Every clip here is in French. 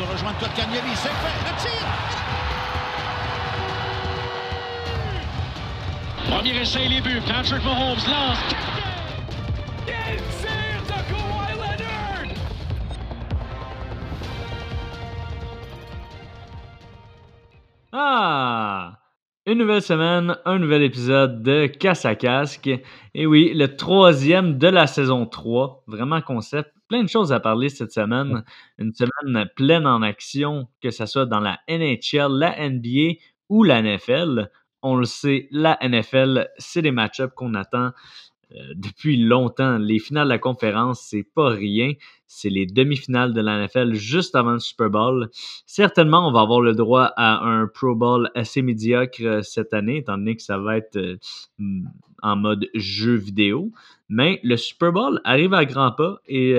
de rejoindre Kotkaniemi. C'est fait. Le tir. Premier essai, les buts. Patrick Mahomes lance. Ah! Une nouvelle semaine, un nouvel épisode de Casse à Casque. Et oui, le troisième de la saison 3. Vraiment concept. Plein de choses à parler cette semaine. Une semaine pleine en action, que ce soit dans la NHL, la NBA ou la NFL. On le sait, la NFL, c'est des match-ups qu'on attend depuis longtemps. Les finales de la conférence, c'est pas rien. C'est les demi-finales de la NFL juste avant le Super Bowl. Certainement, on va avoir le droit à un Pro Bowl assez médiocre euh, cette année, étant donné que ça va être euh, en mode jeu vidéo. Mais le Super Bowl arrive à grands pas et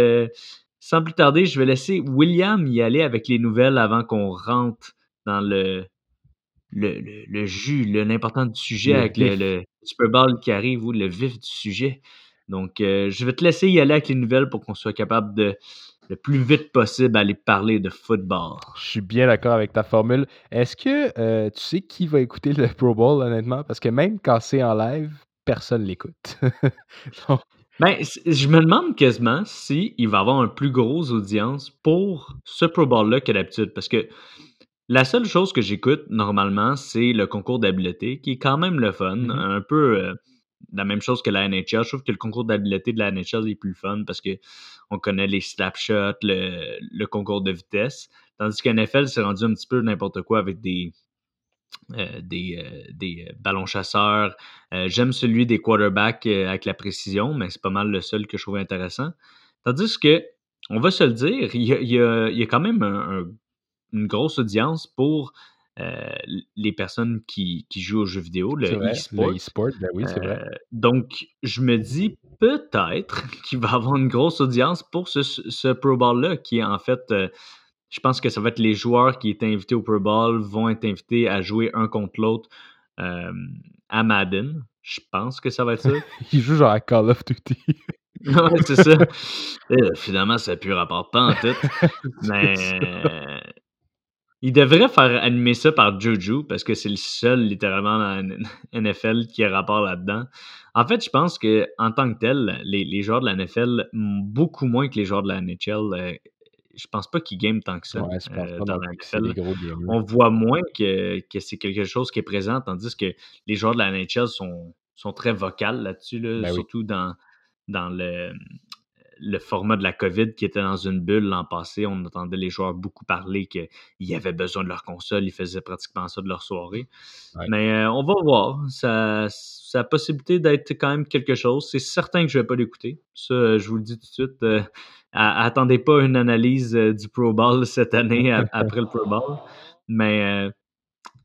sans plus tarder, je vais laisser William y aller avec les nouvelles avant qu'on rentre dans le, le, le, jus, l'important du sujet avec le, Super Bowl qui arrive ou le vif du sujet. Donc, euh, je vais te laisser y aller avec les nouvelles pour qu'on soit capable de le plus vite possible aller parler de football. Je suis bien d'accord avec ta formule. Est-ce que euh, tu sais qui va écouter le Pro Bowl, honnêtement? Parce que même quand c'est en live, personne l'écoute. ben, je me demande quasiment s'il va y avoir une plus grosse audience pour ce Pro Bowl-là que d'habitude. Parce que la seule chose que j'écoute normalement, c'est le concours d'habileté, qui est quand même le fun. Mm-hmm. Un peu euh, la même chose que la NHL. Je trouve que le concours d'habileté de la NHL est plus fun parce que on connaît les slapshots, le, le concours de vitesse. Tandis que NFL, c'est rendu un petit peu n'importe quoi avec des, euh, des, euh, des ballons chasseurs. J'aime celui des quarterbacks avec la précision, mais c'est pas mal le seul que je trouve intéressant. Tandis que, on va se le dire, il y a, il y a, quand même un une grosse audience pour euh, les personnes qui, qui, jouent aux jeux vidéo, le e-sport. ben oui, c'est vrai. Euh, donc, je me dis peut-être qu'il va avoir une grosse audience pour ce, ce Pro Bowl-là, qui est en fait, euh, je pense que ça va être les joueurs qui étaient invités au Pro Bowl vont être invités à jouer un contre l'autre à Madden. Je pense que ça va être ça. Ils jouent genre à Call of Duty. ouais, c'est ça. finalement, ça n'a plus rapport pas en tout. Mais il devrait faire animer ça par Juju parce que c'est le seul, littéralement, dans la NFL qui a rapport là-dedans. En fait, je pense que en tant que tel, les, joueurs de la NFL, beaucoup moins que les joueurs de la NHL, euh, je pense pas qu'ils game tant que ça euh, dans la NFL. On voit moins que, que c'est quelque chose qui est présent, tandis que les joueurs de la NHL sont, sont très vocales là-dessus, ben surtout dans, dans le, le format de la COVID qui était dans une bulle l'an passé. On entendait les joueurs beaucoup parler qu'ils avaient besoin de leur console. Ils faisaient pratiquement ça de leur soirée. Mais euh, on va voir. Ça, ça a possibilité d'être quand même quelque chose. C'est certain que je ne vais pas l'écouter. Ça, je vous le dis tout de suite. Euh, attendez pas une analyse euh, du Pro Bowl cette année après le Pro Bowl. Mais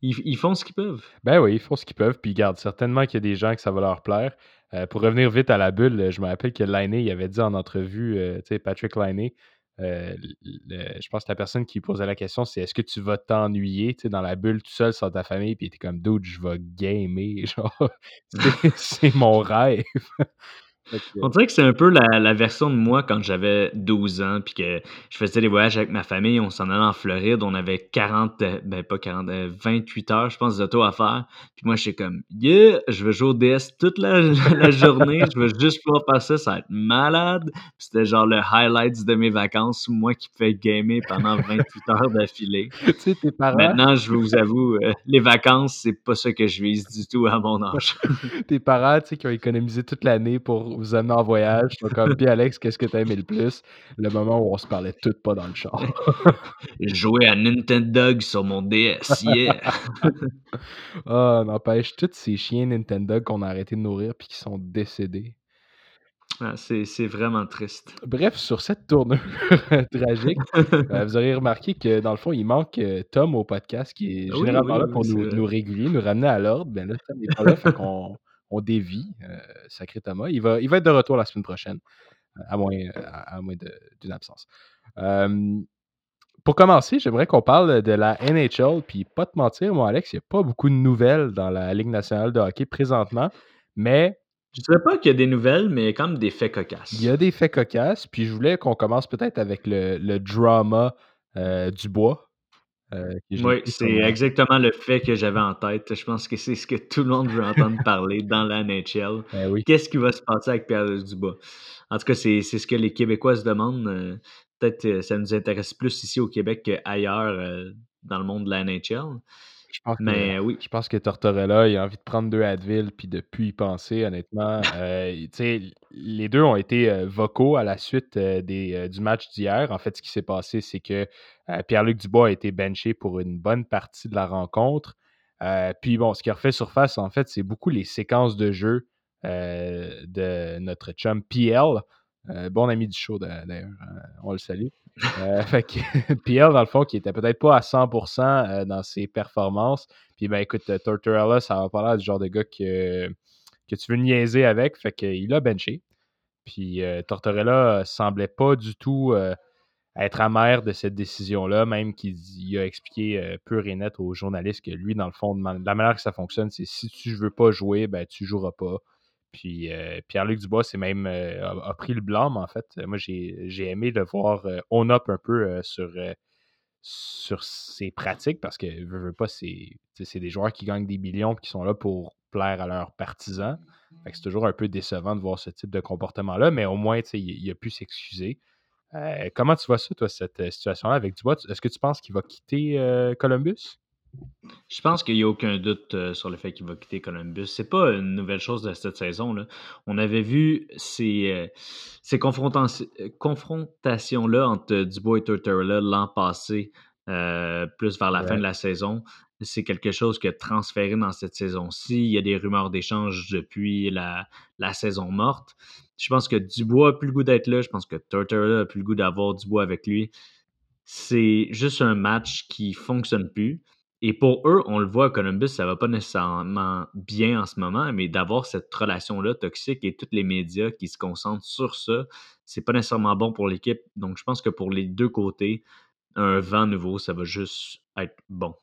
ils, font ce qu'ils peuvent. Ben oui, ils font ce qu'ils peuvent. Puis, garde, certainement qu'il y a des gens que ça va leur plaire. Euh, pour revenir vite à la bulle, je me rappelle que Liney il avait dit en entrevue, euh, tu sais, Patrick Liney, euh, je pense que la personne qui posait la question, c'est est-ce que tu vas t'ennuyer dans la bulle tout seul sans ta famille? Puis était comme, dude, je vais gamer. Genre, c'est mon rêve. On dirait que c'est un peu la, version de moi quand j'avais 12 ans, puis que je faisais des voyages avec ma famille, on s'en allait en Floride, on avait 40, euh, ben pas 40, 28 euh, heures, je pense, d'auto à faire. Puis moi, j'étais comme, yeah, je veux jouer au DS toute la, journée, je veux juste pouvoir passer, ça, va être malade. C'était genre le highlight de mes vacances, moi qui fais gamer pendant 28 heures d'affilée. tu sais, tes parents? Maintenant, je vous avoue, euh, les vacances, c'est pas ça que je vise du tout à mon âge. tes parents, tu sais, qui ont économisé toute l'année pour vous amener en voyage. comme, puis Alex, qu'est-ce que t'as aimé le plus? Le moment où on se parlait toutes pas dans le char. Jouer à Nintendo sur mon DS, yeah! Ah, n'empêche, tous ces chiens Nintendo qu'on a arrêté de nourrir puis qui sont décédés. Ah, c'est vraiment triste. Bref, sur cette tournure tragique, euh, vous aurez remarqué que dans le fond, il manque euh, Tom au podcast qui est généralement là pour nous, nous, réguler, nous ramener à l'ordre. Ben là, Tom n'est pas là, fait qu'on on dévie, euh, Sacré Thomas. Il va, il va être de retour la semaine prochaine, euh, à moins, à, moins d'une absence. pour commencer, j'aimerais qu'on parle de la NHL. Puis, pas te mentir, moi, Alex, il n'y a pas beaucoup de nouvelles dans la Ligue nationale de hockey présentement, mais. Je ne dirais pas qu'il y a des nouvelles, mais comme des faits cocasses. Il y a des faits cocasses, puis je voulais qu'on commence peut-être avec le, le drama Dubois. oui, c'est exactement le fait que j'avais en tête. Je pense que c'est ce que tout le monde veut entendre parler dans la NHL. Ben Qu'est-ce qui va se passer avec Pierre Dubois? En tout cas, c'est ce que les Québécois se demandent. Peut-être que ça nous intéresse plus ici au Québec qu'ailleurs dans le monde de la NHL. Je pense Mais que, oui. Je pense que Tortorella, il a envie de prendre deux Advil puis de plus y penser, honnêtement. euh, les deux ont été euh, vocaux à la suite euh, des, du match d'hier. En fait, ce qui s'est passé, c'est que Pierre-Luc Dubois a été benché pour une bonne partie de la rencontre. puis bon, ce qui a refait surface, en fait, c'est beaucoup les séquences de jeu de notre chum PL. Bon ami du show d'ailleurs, on le salue. Euh, fait que dans le fond, qui était peut-être pas à 100% euh, dans ses performances. Puis, ben écoute, Tortorella, ça va pas du genre de gars que, que tu veux niaiser avec. Fait qu'il a benché. Puis, euh, Tortorella semblait pas du tout être amer de cette décision-là, même qu'il a expliqué pur et net aux journalistes que lui, dans le fond, la manière que ça fonctionne, c'est si tu veux pas jouer, ben tu joueras pas. Puis euh, Pierre-Luc Dubois même, euh, a, pris le blâme, en fait. Moi, j'ai aimé le voir euh, on up un peu sur, sur ses pratiques parce que, veux, veux pas, c'est des joueurs qui gagnent des millions qui sont là pour plaire à leurs partisans. C'est toujours un peu décevant de voir ce type de comportement-là, mais au moins, il a pu s'excuser. comment tu vois ça, toi, cette situation-là avec Dubois? Est-ce que tu penses qu'il va quitter Columbus? Je pense qu'il n'y a aucun doute euh, sur le fait qu'il va quitter Columbus. C'est pas une nouvelle chose de cette saison. Là. On avait vu ces, euh, ces confrontations-là entre Dubois et Tortorella l'an passé, euh, plus vers la fin de la saison. C'est quelque chose qui a transféré dans cette saison-ci. Il y a des rumeurs d'échange depuis la, la saison morte. Je pense que Dubois a plus le goût d'être là. Je pense que Tortorella a plus le goût d'avoir Dubois avec lui. C'est juste un match qui fonctionne plus. Et pour eux, on le voit Columbus, ça va pas nécessairement bien en ce moment, mais d'avoir cette relation-là toxique et tous les médias qui se concentrent sur ça, c'est pas nécessairement bon pour l'équipe. Donc, je pense que pour les deux côtés, un vent nouveau, ça va juste être bon.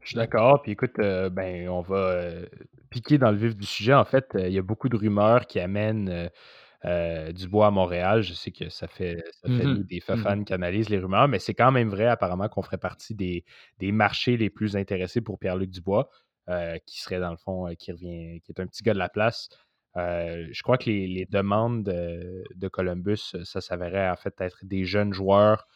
Je suis d'accord. Puis écoute, euh, ben, on va euh, piquer dans le vif du sujet. En fait, euh, il y a beaucoup de rumeurs qui amènent euh, du bois à Montréal. Je sais que ça fait, ça fait mmh des fans qui analysent les rumeurs, mais c'est quand même vrai apparemment qu'on ferait partie des, des, marchés les plus intéressés pour Pierre-Luc Dubois, euh, qui serait dans le fond, euh, qui revient, qui est un petit gars de la place. je crois que les, demandes de, Columbus, ça s'avérait en fait être des jeunes joueurs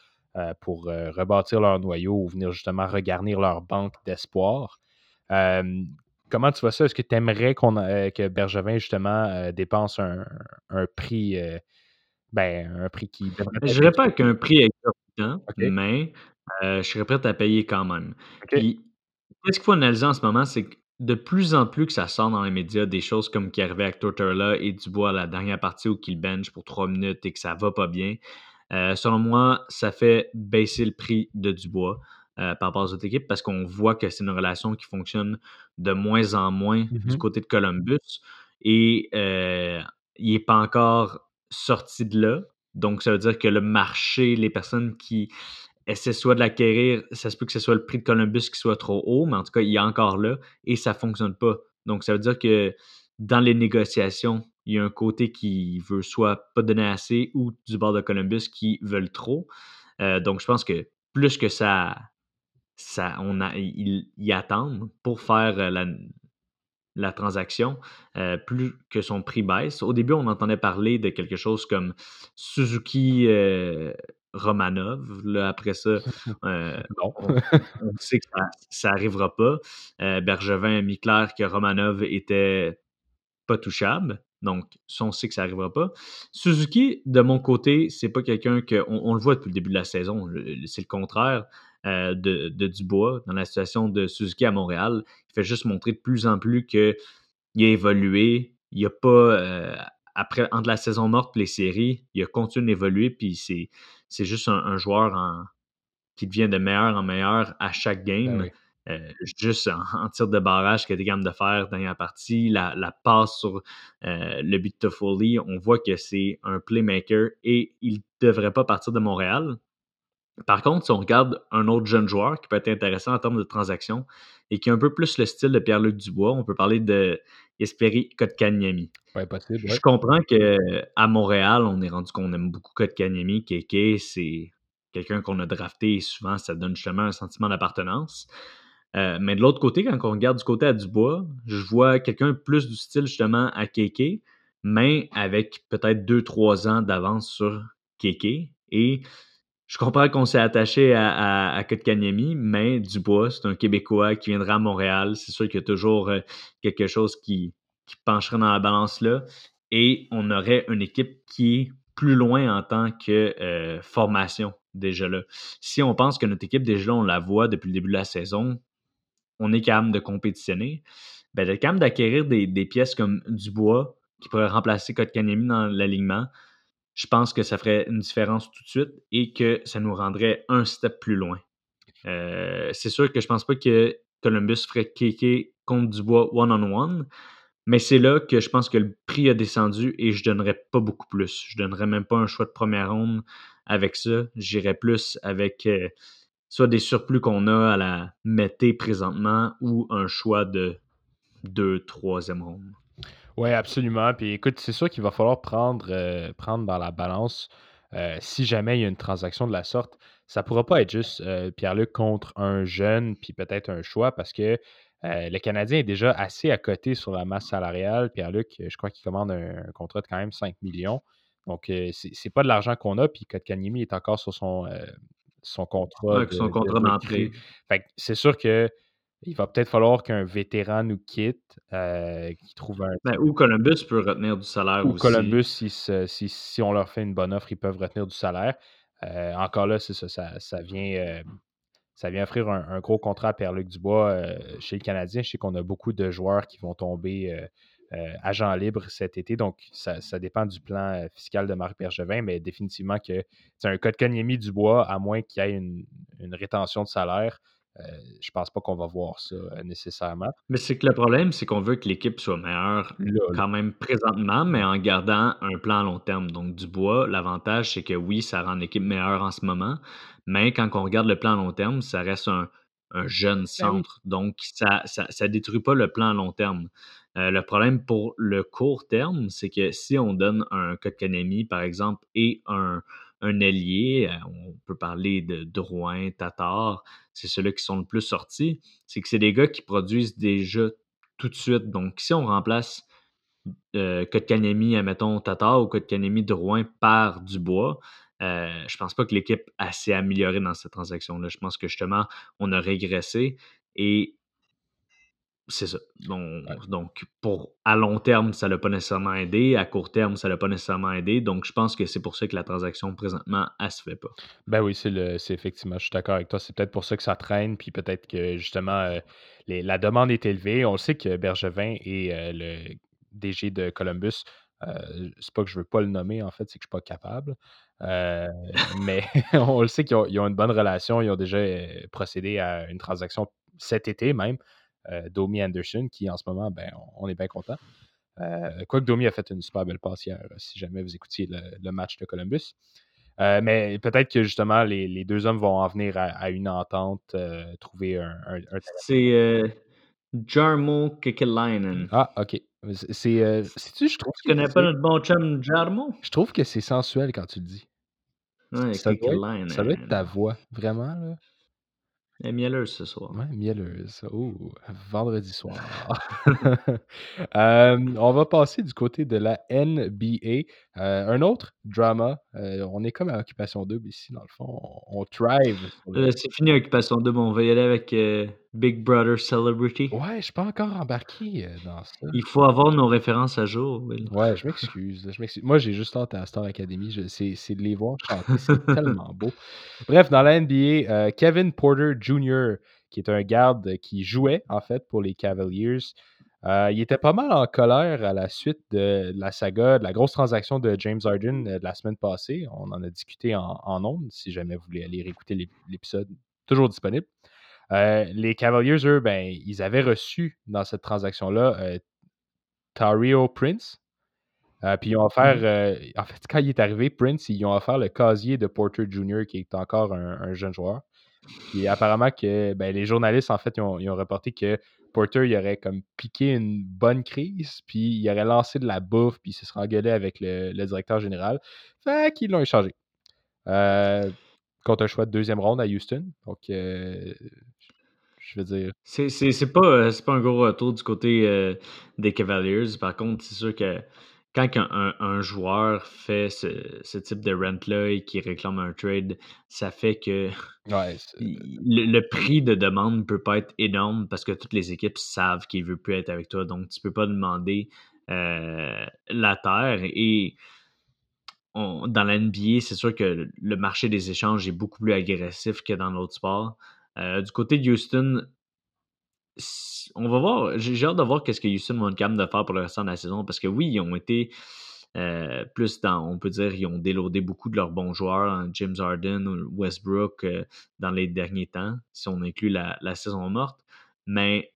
pour rebâtir leur noyau ou venir justement regarnir leur banque d'espoir. Comment tu vois ça? Est-ce que tu aimerais euh, que Bergevin, justement, euh, dépense un, prix, euh, ben, un prix qui devrait Je dirais pas avec un prix exorbitant, mais je serais prêt à payer quand même. Puis, qu'est-ce qu'il faut analyser en ce moment, c'est que de plus en plus que ça sort dans les médias des choses comme qui arrivait avec Tortorella et Dubois à la dernière partie où qu'il bench pour trois minutes et que ça va pas bien. selon moi, ça fait baisser le prix de Dubois. Euh, par rapport aux autres équipes parce qu'on voit que c'est une relation qui fonctionne de moins en moins du mmh côté de Columbus et euh, il n'est pas encore sorti de là. Donc, ça veut dire que le marché, les personnes qui essaient soit de l'acquérir, ça se peut que ce soit le prix de Columbus qui soit trop haut, mais en tout cas, il est encore là et ça ne fonctionne pas. Donc, ça veut dire que dans les négociations, il y a un côté qui veut soit pas donner assez ou du bord de Columbus qui veulent trop. Euh, donc, je pense que plus que ça, ça, on a, ils, attendent pour faire euh, la, la transaction, euh, plus que son prix baisse. Au début, on entendait parler de quelque chose comme Suzuki euh, Romanov. Là, après ça, on, sait que ça n'arrivera pas. Bergevin a mis clair que Romanov était pas touchable. Donc, ça, on sait que ça n'arrivera pas. Suzuki, de mon côté, c'est pas quelqu'un que. On, le voit depuis le début de la saison. C'est le contraire. Euh, de, Dubois dans la situation de Suzuki à Montréal. Il fait juste montrer de plus en plus qu'il a évolué. Il a pas. Euh, après, entre la saison morte et les séries, il a continué d'évoluer. Puis c'est, c'est juste un, joueur qui devient de meilleur en meilleur à chaque ben game. Euh, juste en, tir de barrage qu'il a été capable de faire dans la partie, la, passe sur le but de Toffoli, on voit que c'est un playmaker et il ne devrait pas partir de Montréal. Par contre, si on regarde un autre jeune joueur qui peut être intéressant en termes de transaction et qui a un peu plus le style de Pierre-Luc Dubois, on peut parler de Esperi Kotkaniemi. Ouais, possible. Je comprends qu'à Montréal, on est rendu qu'on aime beaucoup Kotkaniemi. Kéké, c'est quelqu'un qu'on a drafté, souvent, ça donne justement un sentiment d'appartenance. Euh, mais de l'autre côté, quand on regarde du côté à Dubois, je vois quelqu'un plus du style justement à Keke, mais avec peut-être 2-3 ans d'avance sur Keke. Et je comprends qu'on s'est attaché à, à, Kotkaniemi, mais Dubois, c'est un Québécois qui viendra à Montréal. C'est sûr qu'il y a toujours euh, quelque chose qui, qui pencherait dans la balance là. Et on aurait une équipe qui est plus loin en tant que euh, formation déjà là. Si on pense que notre équipe déjà là, on la voit depuis le début de la saison, on est capable de compétitionner, ben, d'être capable d'acquérir des, pièces comme Dubois qui pourrait remplacer Kotkaniemi dans l'alignement, je pense que ça ferait une différence tout de suite et que ça nous rendrait un step plus loin. Euh, c'est sûr que je pense pas que Columbus ferait Kéké contre Dubois one-on-one, mais c'est là que je pense que le prix a descendu et je donnerais pas beaucoup plus. Je donnerais même pas un choix de première ronde avec ça. J'irais plus avec euh, soit des surplus qu'on a à la Mété présentement ou un choix de deux, troisième ronde. Oui, absolument. Puis écoute, c'est sûr qu'il va falloir prendre, euh, prendre dans la balance euh, si jamais il y a une transaction de la sorte. Ça ne pourra pas être juste euh, Pierre-Luc contre un jeune, puis peut-être un choix, parce que le Canadien est déjà assez à côté sur la masse salariale. Pierre-Luc, je crois qu'il commande un, contrat de quand même 5 millions. Donc, c'est pas de l'argent qu'on a, puis Kotkaniemi est encore sur son, son contrat. son contrat d'entrée. c'est sûr que il va peut-être falloir qu'un vétéran nous quitte, euh, qui trouve un. Ben, ou Columbus peut retenir du salaire ou Columbus, si, si, on leur fait une bonne offre, ils peuvent retenir du salaire. Euh, encore là, c'est ça, ça, vient, euh, ça vient offrir un, gros contrat à Pierre-Luc Dubois chez le Canadien. Je sais qu'on a beaucoup de joueurs qui vont tomber agents libres cet été, donc ça, dépend du plan fiscal de Marc Bergevin, mais définitivement que c'est un code Dubois, à moins qu'il y ait une, une rétention de salaire. Euh, je pense pas qu'on va voir ça euh, nécessairement. Mais c'est que le problème, c'est qu'on veut que l'équipe soit meilleure quand même présentement, mais en gardant un plan à long terme. Donc, Dubois, l'avantage, c'est que oui, ça rend l'équipe meilleure en ce moment, mais quand on regarde le plan à long terme, ça reste un, jeune ben centre. Donc, ça ne détruit pas le plan à long terme. Euh, le problème pour le court terme, c'est que si on donne un Kotkanemi, par exemple, et un, un ailier, euh, on peut parler de Drouin, Tatar, c'est ceux-là qui sont le plus sortis, c'est que c'est des gars qui produisent déjà tout de suite. Donc, si on remplace euh, Kotkaniemi, admettons Tatar ou Kotkaniemi Drouin par Dubois, euh, je pense pas que l'équipe a assez amélioré dans cette transaction-là. Je pense que justement, on a régressé et c'est ça. Donc, pour à long terme, ça ne l'a pas nécessairement aidé. À court terme, ça ne l'a pas nécessairement aidé. Donc, je pense que c'est pour ça que la transaction présentement, elle se fait pas. Ben oui, c'est effectivement, je suis d'accord avec toi. C'est peut-être pour ça que ça traîne. Puis peut-être que justement, euh, la demande est élevée. On sait que Bergevin est euh, le DG de Columbus. Euh, c'est pas que je veux pas le nommer, en fait, c'est que je suis pas capable. mais on le sait qu'ils ont, ont, une bonne relation. Ils ont déjà procédé à une transaction cet été même. Euh, Domi Anderson, qui en ce moment, ben, on, est bien content. Euh, quoique Domi a fait une super belle passe hier, si jamais vous écoutiez le, match de Columbus. Euh, mais peut-être que justement, les, deux hommes vont en venir à, une entente, trouver un. C'est Jarmo Kekelainen. Ah, ok. C'est. tu je trouve. Tu connais pas notre bon chum Jarmo? Je trouve que c'est sensuel quand tu le dis. Ouais, ça, doit ça doit être ta voix, vraiment. Là. Est mielleuse ce soir. Ouais, mielleuse. Oh, vendredi soir. Euh, on va passer du côté de la NBA. Euh, un autre drama. Euh, on est comme à Occupation Double ici, dans le fond. On, thrive. c'est fini Occupation Double. On va y aller avec Big Brother Celebrity. Ouais, je suis pas encore embarqué dans ça. Il faut avoir nos références à jour. Ouais, je m'excuse. Moi, j'ai juste hâte à Star Academy. C'est de les voir chanter. C'est tellement beau. Bref, dans la NBA, Kevin Porter Jr., qui est un garde qui jouait, en fait, pour les Cavaliers, euh, il était pas mal en colère à la suite de la saga, de la grosse transaction de James Harden euh, de la semaine passée. On en a discuté en, en ondes, si jamais vous voulez aller réécouter l'épisode, toujours disponible. Euh, les Cavaliers, eux, ben, ils avaient reçu dans cette transaction-là Tario Prince. puis ils ont offert, mmh en fait, quand il est arrivé, Prince, ils ont offert le casier de Porter Jr., qui est encore un, jeune joueur. Et apparemment que ben, les journalistes, en fait, ils ont, ils ont reporté que Porter, il aurait comme piqué une bonne crise, puis il aurait lancé de la bouffe, puis il se serait engueulé avec le, directeur général. Fait qu'ils l'ont échangé. Euh, contre un choix de deuxième ronde à Houston. Donc, je veux dire. C'est pas, pas un gros retour du côté des Cavaliers. Par contre, c'est sûr que quand un, joueur fait ce, type de rent-là et qui réclame un trade, ça fait que le, prix de demande peut pas être énorme parce que toutes les équipes savent qu'il veut plus être avec toi. Donc, tu peux pas demander euh, la terre. Et dans la NBA, c'est sûr que le marché des échanges est beaucoup plus agressif que dans l'autre sport. Euh, du côté de Houston, on va voir. J'ai hâte de voir qu'est-ce que Houston va être capable de faire pour le restant de la saison parce que oui, ils ont été euh, plus dans, on peut dire, ils ont déloadé beaucoup de leurs bons joueurs, hein, James Harden ou Westbrook euh, dans les derniers temps, si on inclut la, saison morte. Mais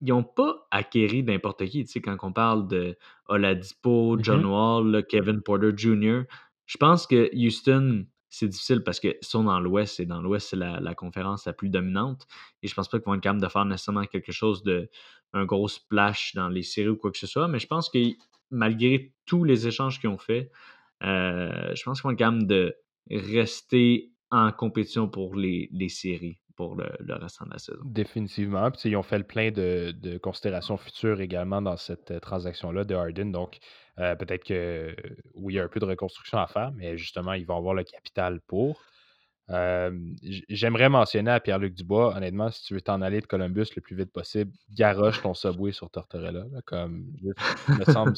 ils n'ont pas acquéri n'importe qui. Tu sais, quand on parle de Oladipo, mm-hmm. John Wall, Kevin Porter Jr., je pense que Houston c'est difficile parce qu'ils sont dans l'Ouest et dans l'Ouest, c'est la, conférence la plus dominante. Et je pense pas qu'ils vont être capables de faire nécessairement quelque chose de un gros splash dans les séries ou quoi que ce soit. Mais je pense que malgré tous les échanges qu'ils ont fait, euh, je pense qu'ils vont être capables de rester en compétition pour les, séries pour le, le, restant de la saison. Définitivement. Puis, ils ont fait le plein de, de considérations futures également dans cette euh, transaction-là de Harden. Donc, euh, peut-être que oui, il y a un peu de reconstruction à faire, mais justement, ils vont avoir le capital pour. J'aimerais mentionner à Pierre-Luc Dubois, honnêtement, si tu veux t'en aller de Columbus le plus vite possible, garoche ton subway sur Tortorella. comme, il me semble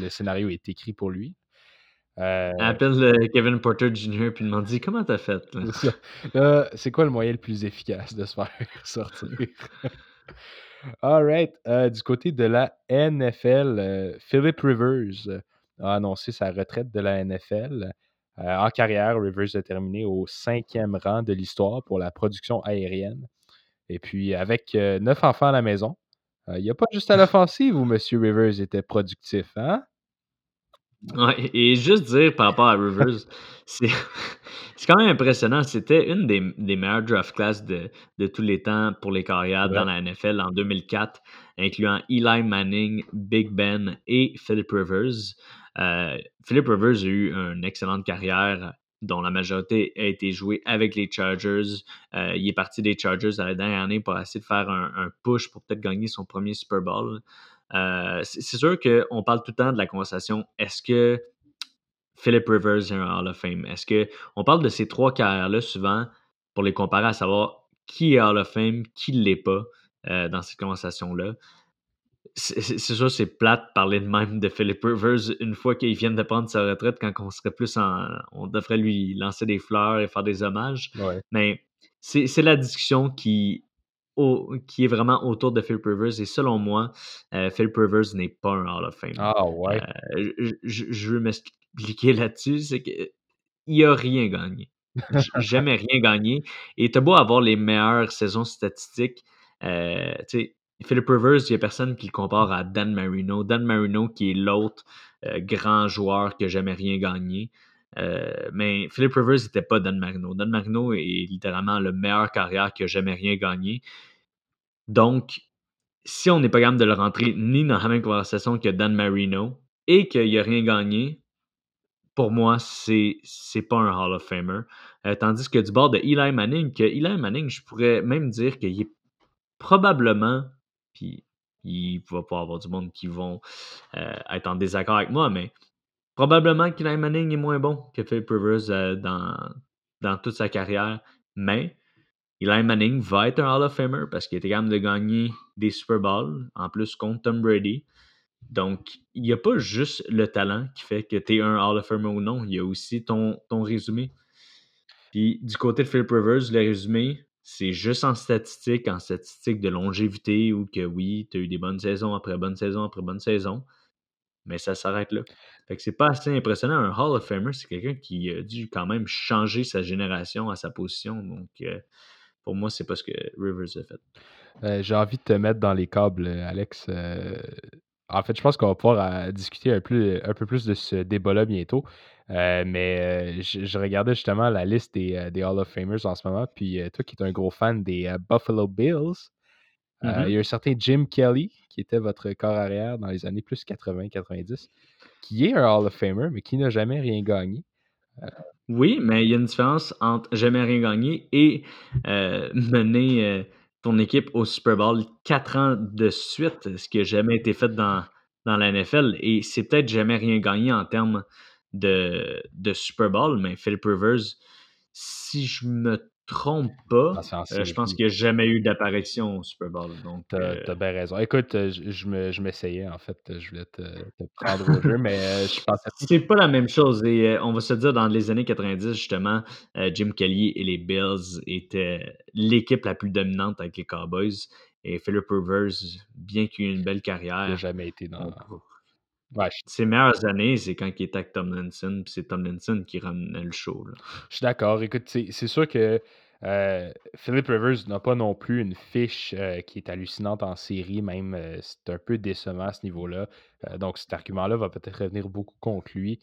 le scénario est écrit pour lui. Euh, Appelle Kevin Porter Jr. puis demande comment t'as fait. C'est quoi le moyen le plus efficace de se faire sortir? All right. Euh, du côté de la NFL, euh, Philip Rivers euh, a annoncé sa retraite de la NFL. en carrière, Rivers a terminé au cinquième rang de l'histoire pour la production aérienne. Et puis, avec neuf enfants à la maison, il n'y a pas juste à l'offensive où M. Rivers était productif, hein? Ouais, et juste dire par rapport à Rivers, c'est quand même impressionnant. C'était une des, des meilleures draft class de, de tous les temps pour les carrières dans la NFL en 2004, incluant Eli Manning, Big Ben et Philip Rivers. Euh, Philip Rivers a eu une excellente carrière dont la majorité a été jouée avec les Chargers. Euh, il est parti des Chargers à la dernière année pour essayer de faire un, un push pour peut-être gagner son premier Super Bowl. Euh, c'est sûr qu'on parle tout le temps de la conversation est-ce que Philip Rivers est un Hall of Fame? Est-ce qu'on parle de ces trois carrières-là souvent pour les comparer à savoir qui est Hall of Fame, qui ne l'est pas euh, dans cette conversation-là c'est sûr, c'est plate de parler de même de Philip Rivers une fois qu'il vient de prendre sa retraite, quand on serait plus en. On devrait lui lancer des fleurs et faire des hommages. Mais c'est la discussion qui qui est vraiment autour de Phil Rivers. Et selon moi, euh, Phil Rivers n'est pas un Hall of Fame. Ah ouais. Euh, je, veux m'expliquer là-dessus, c'est qu'il n'a rien gagné. Jamais rien gagné. Et tu as beau avoir les meilleures saisons statistiques. Euh, Philip Rivers, il n'y a personne qui le compare à Dan Marino. Dan Marino, qui est l'autre euh, grand joueur qui n'a jamais rien gagné. Mais Philip Rivers n'était pas Dan Marino. Dan Marino est littéralement le meilleur carrière qui n'a jamais rien gagné. Donc, si on n'est pas capable de le rentrer ni dans la même conversation que Dan Marino et qu'il n'a rien gagné, pour moi, c'est c'est pas un Hall of Famer. Euh, tandis que du bord de Eli Manning, que Eli Manning, je pourrais même dire qu'il est probablement, puis il va pas avoir du monde qui vont euh, être en désaccord avec moi, mais probablement qu'Eli Manning est moins bon que Philip Rivers euh, dans, toute sa carrière. Mais Eli Manning va être un Hall of Famer parce qu'il était capable de gagner des Super Bowls, en plus contre Tom Brady. Donc, il n'y a pas juste le talent qui fait que tu es un Hall of Famer ou non, il y a aussi ton, ton résumé. Puis du côté de Philip Rivers, le résumé, c'est juste en statistique, en statistique de longévité, ou que oui, tu as eu des bonnes saisons après bonnes saisons après bonnes saisons, mais ça s'arrête là. Fait que c'est pas assez impressionnant. Un Hall of Famer, c'est quelqu'un qui a dû quand même changer sa génération à sa position. Donc, euh, pour moi, c'est pas ce que Rivers a fait. Euh, j'ai envie de te mettre dans les câbles, Alex. Euh, en fait, je pense qu'on va pouvoir discuter un, plus, un, peu plus de ce débat-là bientôt. mais je, regardais justement la liste des, des, Hall of Famers en ce moment. Puis toi qui es un gros fan des Buffalo Bills, mm-hmm. il y a un certain Jim Kelly qui était votre corps arrière dans les années plus 80-90, qui est un Hall of Famer, mais qui n'a jamais rien gagné. Oui, mais il y a une différence entre jamais rien gagné et euh, mener euh, ton équipe au Super Bowl quatre ans de suite, ce qui n'a jamais été fait dans, dans la NFL. Et c'est peut-être jamais rien gagné en termes de, de Super Bowl, mais Philip Rivers, si je me trompe pas, ah, euh, je pense qu'il n'y a jamais eu d'apparition au Super Bowl. Donc, t'as, euh, bien raison. Écoute, euh, je, je, m'essayais, en fait. Je voulais te, prendre au jeu, mais je pensais C'est pas la même chose. Et on va se dire, dans les années 90, justement, Jim Kelly et les Bills étaient l'équipe la plus dominante avec les Cowboys. Et Philip Rivers, bien qu'il ait une belle carrière. Il n'a jamais été dans. Ses meilleures années, c'est quand il était avec Tomlinson, puis c'est Tomlinson qui ramenait le show. Je suis d'accord. Écoute, c'est sûr que euh, Philip Rivers n'a pas non plus une fiche euh, qui est hallucinante en série, même euh, c'est un peu décevant à ce niveau-là. donc cet argument-là va peut-être revenir beaucoup contre lui.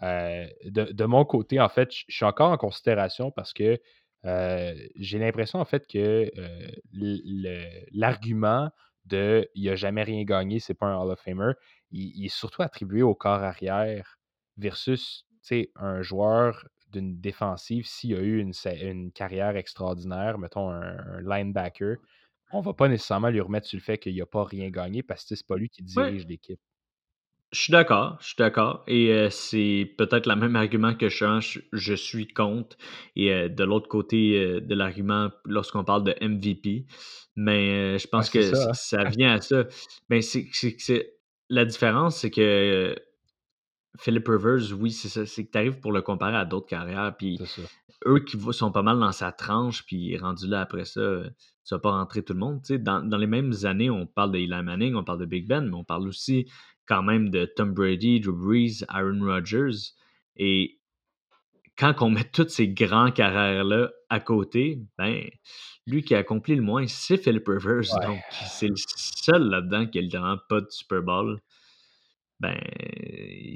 De, mon côté, en fait, je suis encore en considération parce que j'ai l'impression en fait que l'argument de il n'a jamais rien gagné, c'est pas un Hall of Famer, il, est surtout attribué au corps arrière versus un joueur d'une défensive, s'il a eu une, une, carrière extraordinaire, mettons un, linebacker, on va pas nécessairement lui remettre sur le fait qu'il n'a pas rien gagné parce que c'est pas lui qui dirige l'équipe. Je suis d'accord, je suis d'accord. Et euh, c'est peut-être le même argument que je, je suis contre. Et euh, de l'autre côté euh, de l'argument, lorsqu'on parle de MVP, mais je pense que hein. ça. vient à ça. Ben, c'est, la différence, c'est que Philip Rivers, oui, c'est ça. C'est que tu arrives pour le comparer à d'autres carrières. Puis eux qui sont pas mal dans sa tranche, puis rendu là après ça, ça va pas rentrer tout le monde. Dans, dans les mêmes années, on parle de Eli Manning, on parle de Big Ben, mais on parle aussi quand même de Tom Brady, Drew Brees, Aaron Rodgers. Et quand on met toutes ces grandes carrières-là à côté, ben, lui qui a accompli le moins, c'est Philip Rivers. Donc, c'est le seul là-dedans qui n'a pas de Super Bowl. Ben,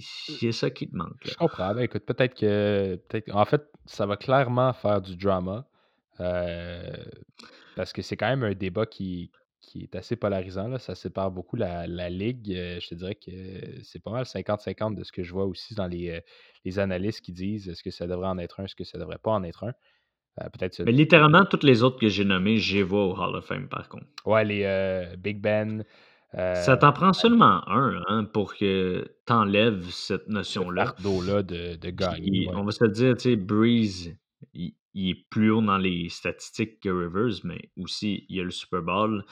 c'est ça qui te manque. Je comprends. Ben, écoute, peut-être que. Peut en fait, ça va clairement faire du drama. Euh, parce que c'est quand même un débat qui, qui est assez polarisant. Là. Ça sépare beaucoup la, ligue. Euh, je te dirais que c'est pas mal 50-50 de ce que je vois aussi dans les, euh, les analystes qui disent est-ce que ça devrait en être un, est-ce que ça devrait pas en être un. Euh, peut-être Mais littéralement, toutes les autres que j'ai nommées, j'ai vois au Hall of Fame par contre. Ouais, les Big Ben. ça t'en prend seulement un hein, pour que tu enlèves cette notion-là. là de, de gagner. On va se dire, tu sais, Breeze, il, il, est plus haut dans les statistiques que Rivers, mais aussi il y a le Super Bowl.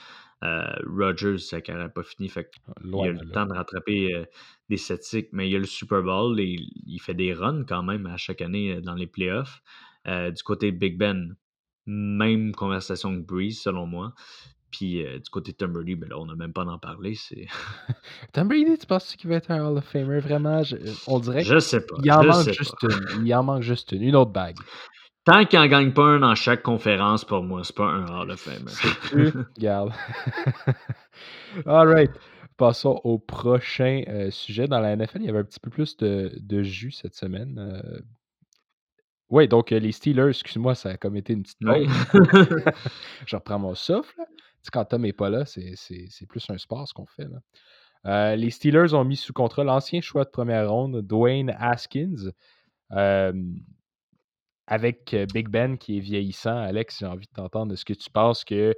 Euh, Rogers, sa carrière n'a pas fini. Fait il a le temps de rattraper euh, des statistiques, mais il y a le Super Bowl et il fait des runs quand même à chaque année euh, dans les playoffs. Du côté Big Ben, même conversation que Breeze, selon moi. Puis du côté Tom Brady, ben là, on n'a même pas d'en parler. C'est... Tom Brady, tu penses qu'il va être un Hall of Famer vraiment? On dirait Je sais pas. Il en, manque juste une. Il en manque juste une. Une autre bague. Tant qu'il n'en gagne pas un dans chaque conférence, pour moi, c'est pas un Hall of Famer. Regarde. All right. Passons au prochain euh, sujet. Dans la NFL, il y avait un petit peu plus de, de jus cette semaine. Euh. Oui, donc euh, les Steelers, excuse-moi, ça a comme été une petite. Je reprends mon souffle. Tu quand Tom n'est pas là, c'est plus un sport ce qu'on fait. Là. les Steelers ont mis sous contrat l'ancien choix de première ronde, Dwayne Haskins avec Big Ben qui est vieillissant, Alex, j'ai envie de t'entendre. Est-ce que tu penses qu'ils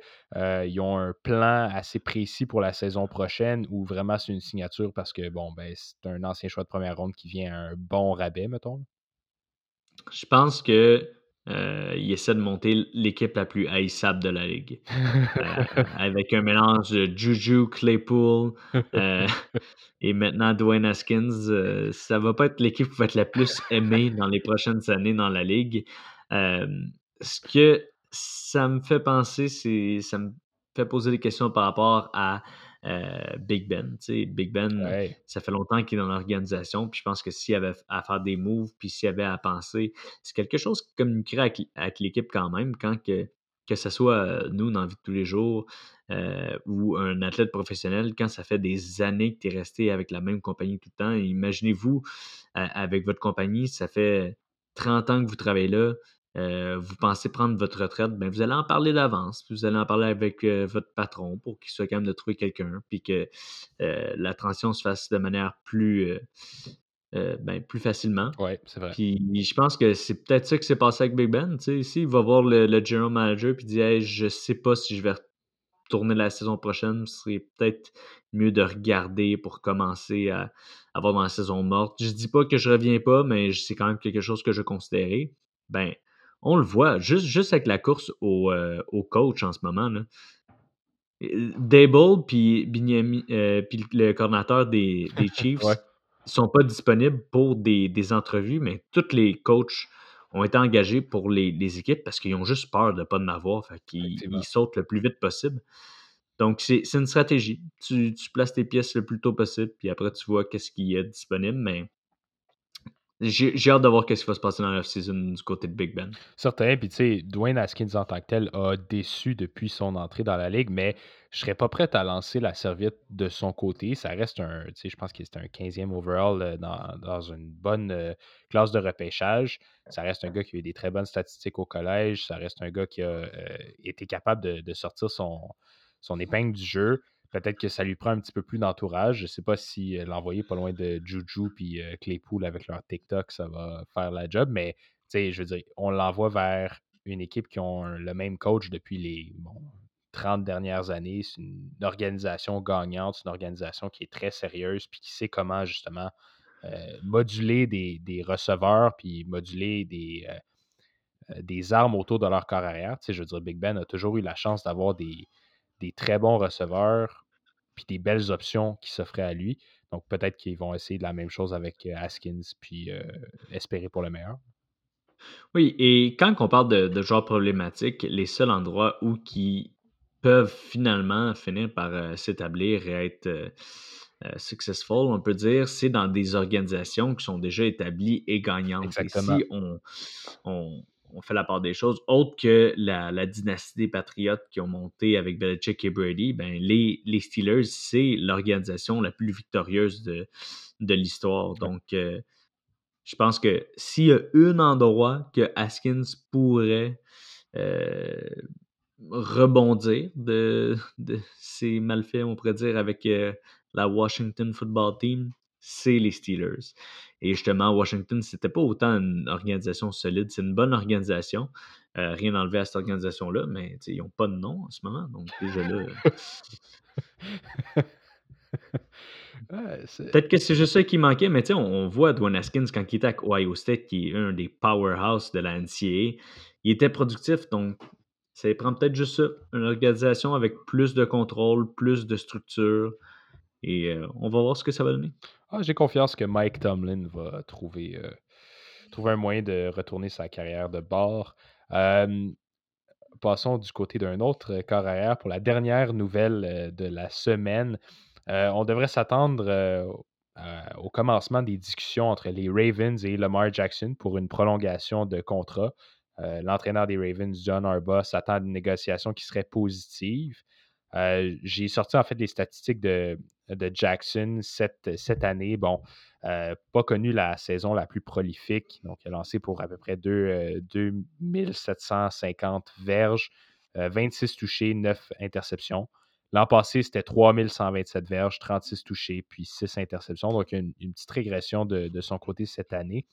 ont un plan assez précis pour la saison prochaine ou vraiment c'est une signature parce que bon, ben, c'est un ancien choix de première ronde qui vient à un bon rabais, mettons? Je pense que il essaie de monter l'équipe la plus haïssable de la ligue. avec un mélange de Juju, Claypool et maintenant Dwayne Haskins. ça va pas être l'équipe qui va être la plus aimée dans les prochaines années dans la ligue. ce que ça me fait penser, c'est ça me fait poser des questions par rapport à Big Ben. Big Ben, ça fait longtemps qu'il est dans l'organisation. Puis je pense que s'il y avait à faire des moves, puis s'il y avait à penser, c'est quelque chose qui communiquerait avec, l'équipe quand même, quand que, que ce soit nous dans la vie de tous les jours ou un athlète professionnel, quand ça fait des années que tu es resté avec la même compagnie tout le temps, imaginez-vous avec votre compagnie, ça fait 30 ans que vous travaillez là, euh, vous pensez prendre votre retraite, ben vous allez en parler d'avance, vous allez en parler avec euh, votre patron pour qu'il soit capable de trouver quelqu'un, puis que euh, la transition se fasse de manière plus, ben, plus facilement. Oui, c'est vrai. Puis je pense que c'est peut-être ça qui s'est passé avec Big Ben. S'il va voir le, general manager et dit hey, Je sais pas si je vais tourner la saison prochaine, ce serait peut-être mieux de regarder pour commencer à avoir dans la saison morte. Je dis pas que je reviens pas, mais c'est quand même quelque chose que je considérais. Ben, on le voit, juste, juste avec la course au, euh, au coach en ce moment. Là. Dable puis euh, le coordinateur des, des Chiefs ne sont pas disponibles pour des, entrevues, mais tous les coachs ont été engagés pour les, équipes parce qu'ils ont juste peur de ne pas en avoir. Fait ils sautent le plus vite possible. Donc, c'est une stratégie. Tu, tu, places tes pièces le plus tôt possible, puis après, tu vois qu'est-ce qui est disponible. Mais j'ai hâte de voir ce qui va se passer dans la season du côté de Big Ben. Certain. Puis, tu sais, Dwayne Haskins en tant que tel a déçu depuis son entrée dans la ligue, mais je serais pas prêt à lancer la serviette de son côté. Ça reste un, tu sais, je pense que c'est un 15e overall euh, dans, une bonne euh, classe de repêchage. Ça reste un gars qui a eu des très bonnes statistiques au collège. Ça reste un gars qui a euh, été capable de, sortir son, son épingle du jeu. Peut-être que ça lui prend un petit peu plus d'entourage. Je ne sais pas si euh, l'envoyer pas loin de Juju puis euh, Claypool avec leur TikTok, ça va faire la job. Mais je veux dire, on l'envoie vers une équipe qui ont le même coach depuis les 30 dernières années. C'est une organisation gagnante, c'est une organisation qui est très sérieuse puis qui sait comment justement euh, moduler des, receveurs puis moduler des, des armes autour de leur corps arrière. je veux dire, Big Ben a toujours eu la chance d'avoir des, des très bons receveurs puis des belles options qui s'offraient à lui. Donc peut-être qu'ils vont essayer de la même chose avec euh, Haskins, puis euh, espérer pour le meilleur. Oui, et quand on parle de, de joueurs problématiques, les seuls endroits où qui peuvent finalement finir par euh, s'établir et être successful, on peut dire, c'est dans des organisations qui sont déjà établies et gagnantes. Exactement. Et si on on fait la part des choses, autre que la, dynastie des Patriotes qui ont monté avec Belichick et Brady, ben les, les Steelers, c'est l'organisation la plus victorieuse de, de l'histoire. Donc, euh, je pense que s'il y a un endroit que Haskins pourrait euh, rebondir de, de, ses malfaits, on pourrait dire, avec euh, la Washington Football Team, c'est les Steelers. Et justement, Washington, c'était pas autant une organisation solide. C'est une bonne organisation. Euh, rien enlevé à cette organisation-là, mais ils n'ont pas de nom en ce moment. Donc, déjà là. Peut-être que c'est juste ça qui manquait, mais on, on voit Dwayne Haskins quand il était à Ohio State, qui est un des powerhouses de la NCAA. Il était productif, donc ça prend peut-être juste ça. Une organisation avec plus de contrôle, plus de structure. Et euh, on va voir ce que ça va donner. Ah, j'ai confiance que Mike Tomlin va trouver, euh, trouver un moyen de retourner sa carrière de bord. passons du côté d'un autre corps arrière pour la dernière nouvelle euh, de la semaine. Euh, on devrait s'attendre au commencement des discussions entre les Ravens et Lamar Jackson pour une prolongation de contrat. L'entraîneur des Ravens, John Arba, s'attend à une négociation qui serait positive. J'ai sorti en fait des statistiques de, Jackson cette, cette année. Bon, euh, pas connu la saison la plus prolifique. Donc, il a lancé pour à peu près 2, 2750 euh, verges, 26 euh, touchés, 9 interceptions. L'an passé, c'était 3127 verges, 36 touchés, puis 6 interceptions. Donc, une, une petite régression de, son côté cette année.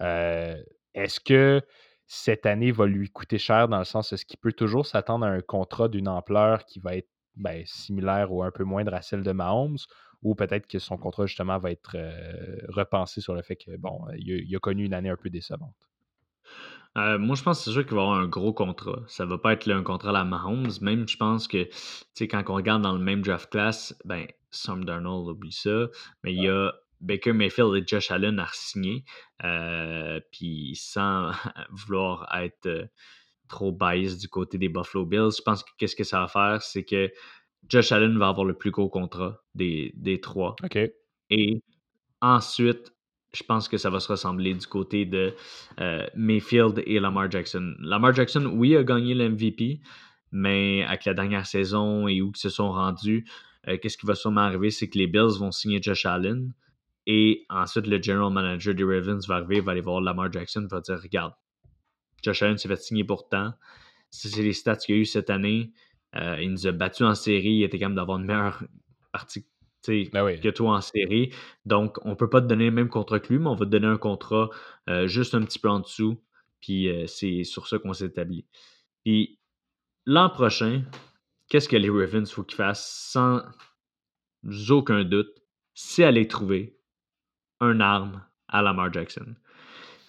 Est-ce que cette année va lui coûter cher dans le sens est-ce qu'il peut toujours s'attendre à un contrat d'une ampleur qui va être ben, similaire ou un peu moindre à celle de Mahomes, ou peut-être que son contrat justement va être euh, repensé sur le fait que bon, il a, connu une année un peu décevante? Euh, moi, je pense que c'est sûr qu'il va avoir un gros contrat. Ça va pas être un contrat à la Mahomes. Même, je pense que, tu sais, quand on regarde dans le même draft class, ben, Sam Darnold oublie ça. Mais il y a Baker Mayfield et Josh Allen à signer. Euh, puis sans vouloir être trop bias du côté des Buffalo Bills. Je pense que qu'est-ce que ça va faire, c'est que Josh Allen va avoir le plus gros contrat des, des trois. OK. Et ensuite, je pense que ça va se ressembler du côté de euh, Mayfield et Lamar Jackson. Lamar Jackson, oui, a gagné l'MVP, mais avec la dernière saison et où ils se sont rendus, euh, qu'est-ce qui va sûrement arriver, c'est que les Bills vont signer Josh Allen. Et ensuite, le general manager des Ravens va arriver, va aller voir Lamar Jackson, va dire Regarde, Josh Allen s'est fait signer pourtant. C'est les stats qu'il a eu cette année. Euh, il nous a battus en série. Il était capable d'avoir une meilleure partie ben que toi en série. Donc, on ne peut pas te donner le même contrat que lui, mais on va te donner un contrat euh, juste un petit peu en dessous. Puis euh, c'est sur ça qu'on s'est établi. Puis l'an prochain, qu'est-ce que les Ravens faut qu'ils fassent sans aucun doute? C'est aller trouver un arme à Lamar Jackson.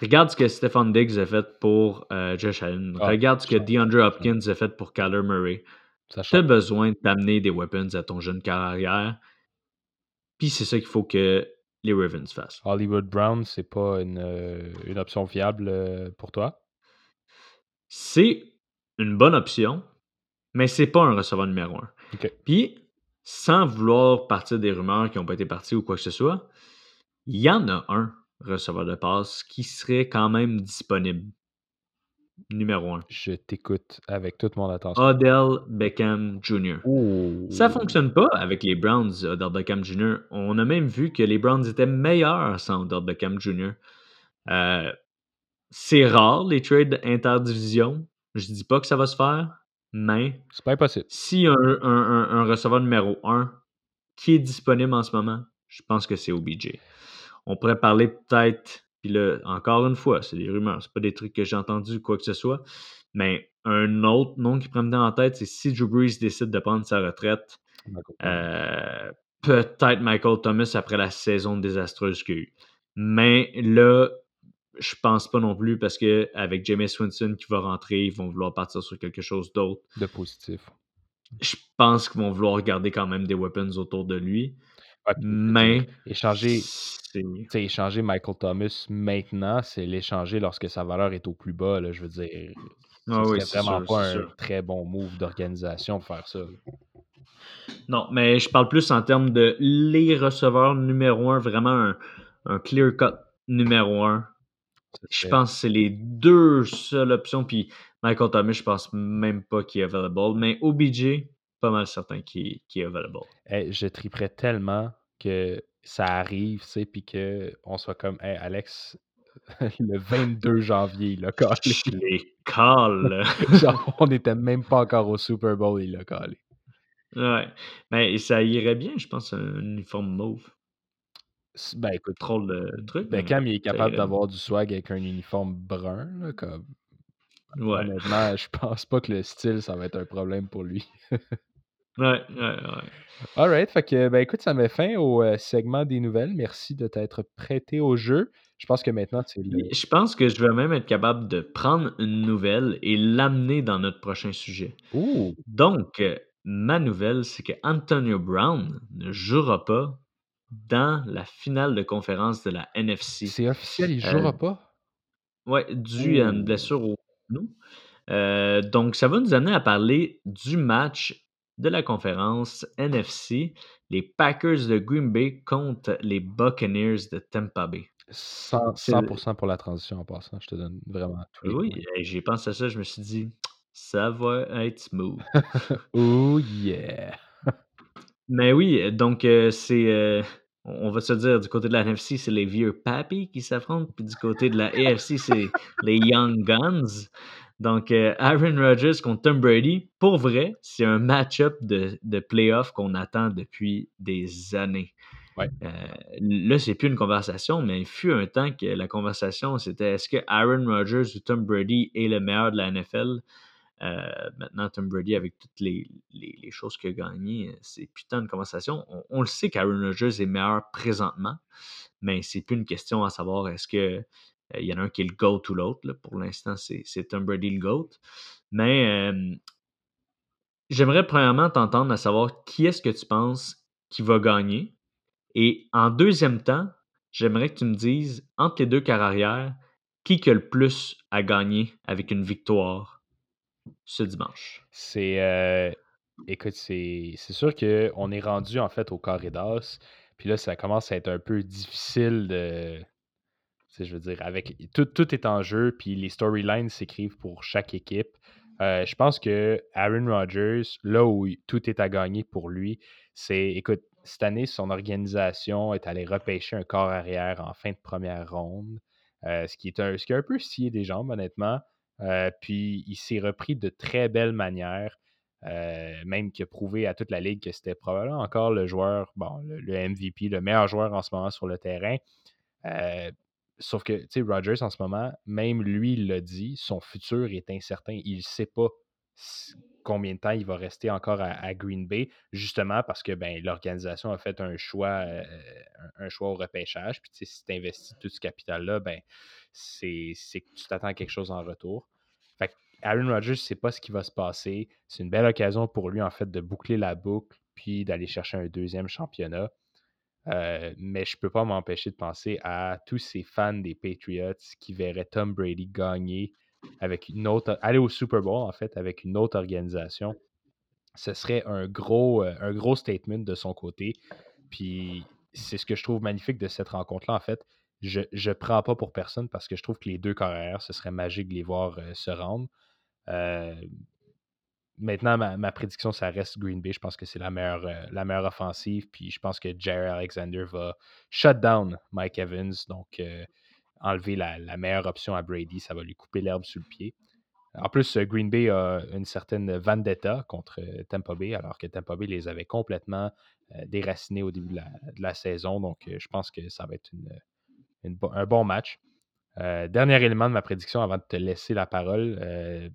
Regarde ce que Stephen Diggs a fait pour euh, Josh Allen. Ah, Regarde ce que DeAndre Hopkins a fait pour Kyler Murray. Tu as besoin d'amener des weapons à ton jeune carrière. Puis c'est ça qu'il faut que les Ravens fassent. Hollywood Brown, c'est pas une, euh, option fiable euh, pour toi? C'est une bonne option, mais c'est pas un receveur numéro un. Puis, sans vouloir partir des rumeurs qui n'ont pas été parties ou quoi que ce soit, il y en a un receveur de passe qui serait quand même disponible. Numéro un. Je t'écoute avec toute mon attention. Odell Beckham Jr. Ça fonctionne pas avec les Browns, Odell Beckham Jr. On a même vu que les Browns étaient meilleurs sans Odell Beckham Jr. Euh, c'est rare les trades interdivision. Je dis pas que ça va se faire, mais. C'est pas impossible. Si un, un, un receveur numéro un qui est disponible en ce moment, je pense que c'est OBJ. On pourrait parler peut-être, puis là, encore une fois, c'est des rumeurs, c'est pas des trucs que j'ai entendus, quoi que ce soit, mais un autre nom qui prend en tête, c'est si Drew Brees décide de prendre sa retraite, euh, peut-être Michael Thomas après la saison désastreuse qu'il a eue. Mais là, je pense pas non plus parce que avec James Winston qui va rentrer, ils vont vouloir partir sur quelque chose d'autre. De positif. Je pense qu'ils vont vouloir garder quand même des weapons autour de lui mais échanger, échanger Michael Thomas maintenant, c'est l'échanger lorsque sa valeur est au plus bas. Là, je veux dire, ah c'est vraiment pas un très bon move d'organisation de faire ça. Non, mais je parle plus en termes de les receveurs numéro un, vraiment un, clear cut numéro un. Je pense que c'est les deux seules options. Puis Michael Thomas, je pense même pas qu'il est available. Mais OBJ, pas mal certain qu'il est available. je triperais tellement que ça arrive, tu sais, puis qu'on soit comme, hey, Alex, le 22 janvier, il a collé. Je les colle. Genre, on n'était même pas encore au Super Bowl, il a collé. Ouais. Mais ça irait bien, je pense, un uniforme mauve. Ben écoute, trop le truc. Ben, Cam, il est capable d'avoir du swag avec un uniforme brun, là, comme. Ouais. Honnêtement, je pense pas que le style, ça va être un problème pour lui. Ouais, ouais, ouais. Alright, fait que, ben écoute, ça met fin au euh, segment des nouvelles. Merci de t'être prêté au jeu. Je pense que maintenant, c'est Je pense que je vais même être capable de prendre une nouvelle et l'amener dans notre prochain sujet. Ouh! Donc, euh, ma nouvelle, c'est que Antonio Brown ne jouera pas dans la finale de conférence de la NFC. C'est officiel, il euh, jouera pas? Ouais, dû à une blessure au genou. donc, ça va nous amener à parler du match de la conférence NFC, les Packers de Green Bay contre les Buccaneers de Tampa Bay. 100%, pour la transition en passant, je te donne vraiment tout. Oui, j'ai pensé à ça, je me suis dit, ça va être smooth. oh yeah! Mais oui, donc euh, c'est, euh, on va se dire, du côté de la NFC, c'est les vieux papis qui s'affrontent, puis du côté de la AFC, c'est les Young Guns. Donc, euh, Aaron Rodgers contre Tom Brady, pour vrai, c'est un match-up de, de playoff qu'on attend depuis des années. Ouais. Euh, là, c'est plus une conversation, mais il fut un temps que la conversation, c'était est-ce que Aaron Rodgers ou Tom Brady est le meilleur de la NFL? Euh, maintenant, Tom Brady, avec toutes les, choses qu'il a gagnées, c'est putain de conversation. On, on le sait qu'Aaron Rodgers est meilleur présentement, mais c'est plus une question à savoir est-ce que il y en a un qui est le GOAT ou l'autre. Pour l'instant, c'est Tom le GOAT. Mais j'aimerais premièrement t'entendre à savoir qui est-ce que tu penses qui va gagner. Et en deuxième temps, j'aimerais que tu me dises, entre les deux carrières, qui a le plus à gagner avec une victoire ce dimanche? C'est. Euh, écoute, c'est sûr qu'on est rendu en fait au carré d'as. Puis là, ça commence à être un peu difficile de, je veux dire, avec tout, tout est en jeu, puis les storylines s'écrivent pour chaque équipe. Euh, je pense que Aaron Rodgers, là où tout est à gagner pour lui, c'est, écoute, cette année, son organisation est allée repêcher un corps arrière en fin de première ronde, euh, ce, qui est un, ce qui a un peu scié des jambes, honnêtement. Euh, puis il s'est repris de très belle manière. même qui a prouvé à toute la ligue que c'était probablement encore le joueur, bon, le, MVP, le meilleur joueur en ce moment sur le terrain. Sauf que, tu sais, Rogers, en ce moment, même lui, il l'a dit, son futur est incertain. Il ne sait pas combien de temps il va rester encore à, Green Bay, justement parce que ben, l'organisation a fait un choix, euh, un, choix au repêchage. Puis si tu investis tout ce capital-là, ben, c'est que tu t'attends à quelque chose en retour. Fait Aaron Rodgers ne sait pas ce qui va se passer. C'est une belle occasion pour lui, en fait, de boucler la boucle puis d'aller chercher un deuxième championnat. Euh, mais je ne peux pas m'empêcher de penser à tous ces fans des Patriots qui verraient Tom Brady gagner avec une autre, aller au Super Bowl, en fait, avec une autre organisation, ce serait un gros, euh, un gros statement de son côté. Puis c'est ce que je trouve magnifique de cette rencontre-là, en fait. Je ne prends pas pour personne parce que je trouve que les deux carrières, ce serait magique de les voir euh, se rendre. Maintenant, ma, prédiction, ça reste Green Bay. Je pense que c'est la meilleure, la meilleure offensive. Puis je pense que Jerry Alexander va shut down Mike Evans. Donc, enlever la, meilleure option à Brady. Ça va lui couper l'herbe sous le pied. En plus, euh, Green Bay a une certaine vendetta contre euh, Tampa Bay, alors que Tampa Bay les avait complètement euh, déracinés au début de la, saison. Donc, je pense que ça va être un bon match. dernier élément de ma prédiction avant de te laisser la parole.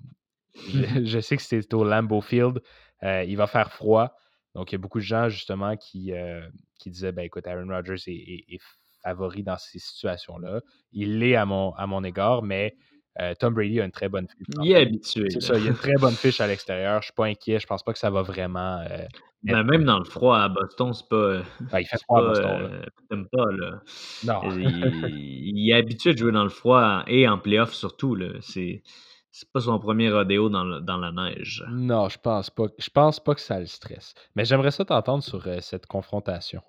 je, sais que c'est au Lambeau Field. il va faire froid. Donc, il y a beaucoup de gens, justement, qui, qui disaient ben, écoute, Aaron Rodgers est favori dans ces situations-là. Il l'est à mon, à mon égard, mais euh, Tom Brady a une très bonne fiche. Il est habitué. C'est ça, il a une très bonne fiche à l'extérieur. Je ne suis pas inquiet. Je pense pas que ça va vraiment. Euh, mais même dans le froid à Boston, c'est pas. Ah, il fait froid à Boston. Euh, pas, là. Non. il, est habitué de jouer dans le froid et en playoff surtout. C'est. C'est pas son premier rodéo dans, dans, la neige. Non, je pense pas. Je pense pas que ça le stresse. Mais j'aimerais ça t'entendre sur cette confrontation.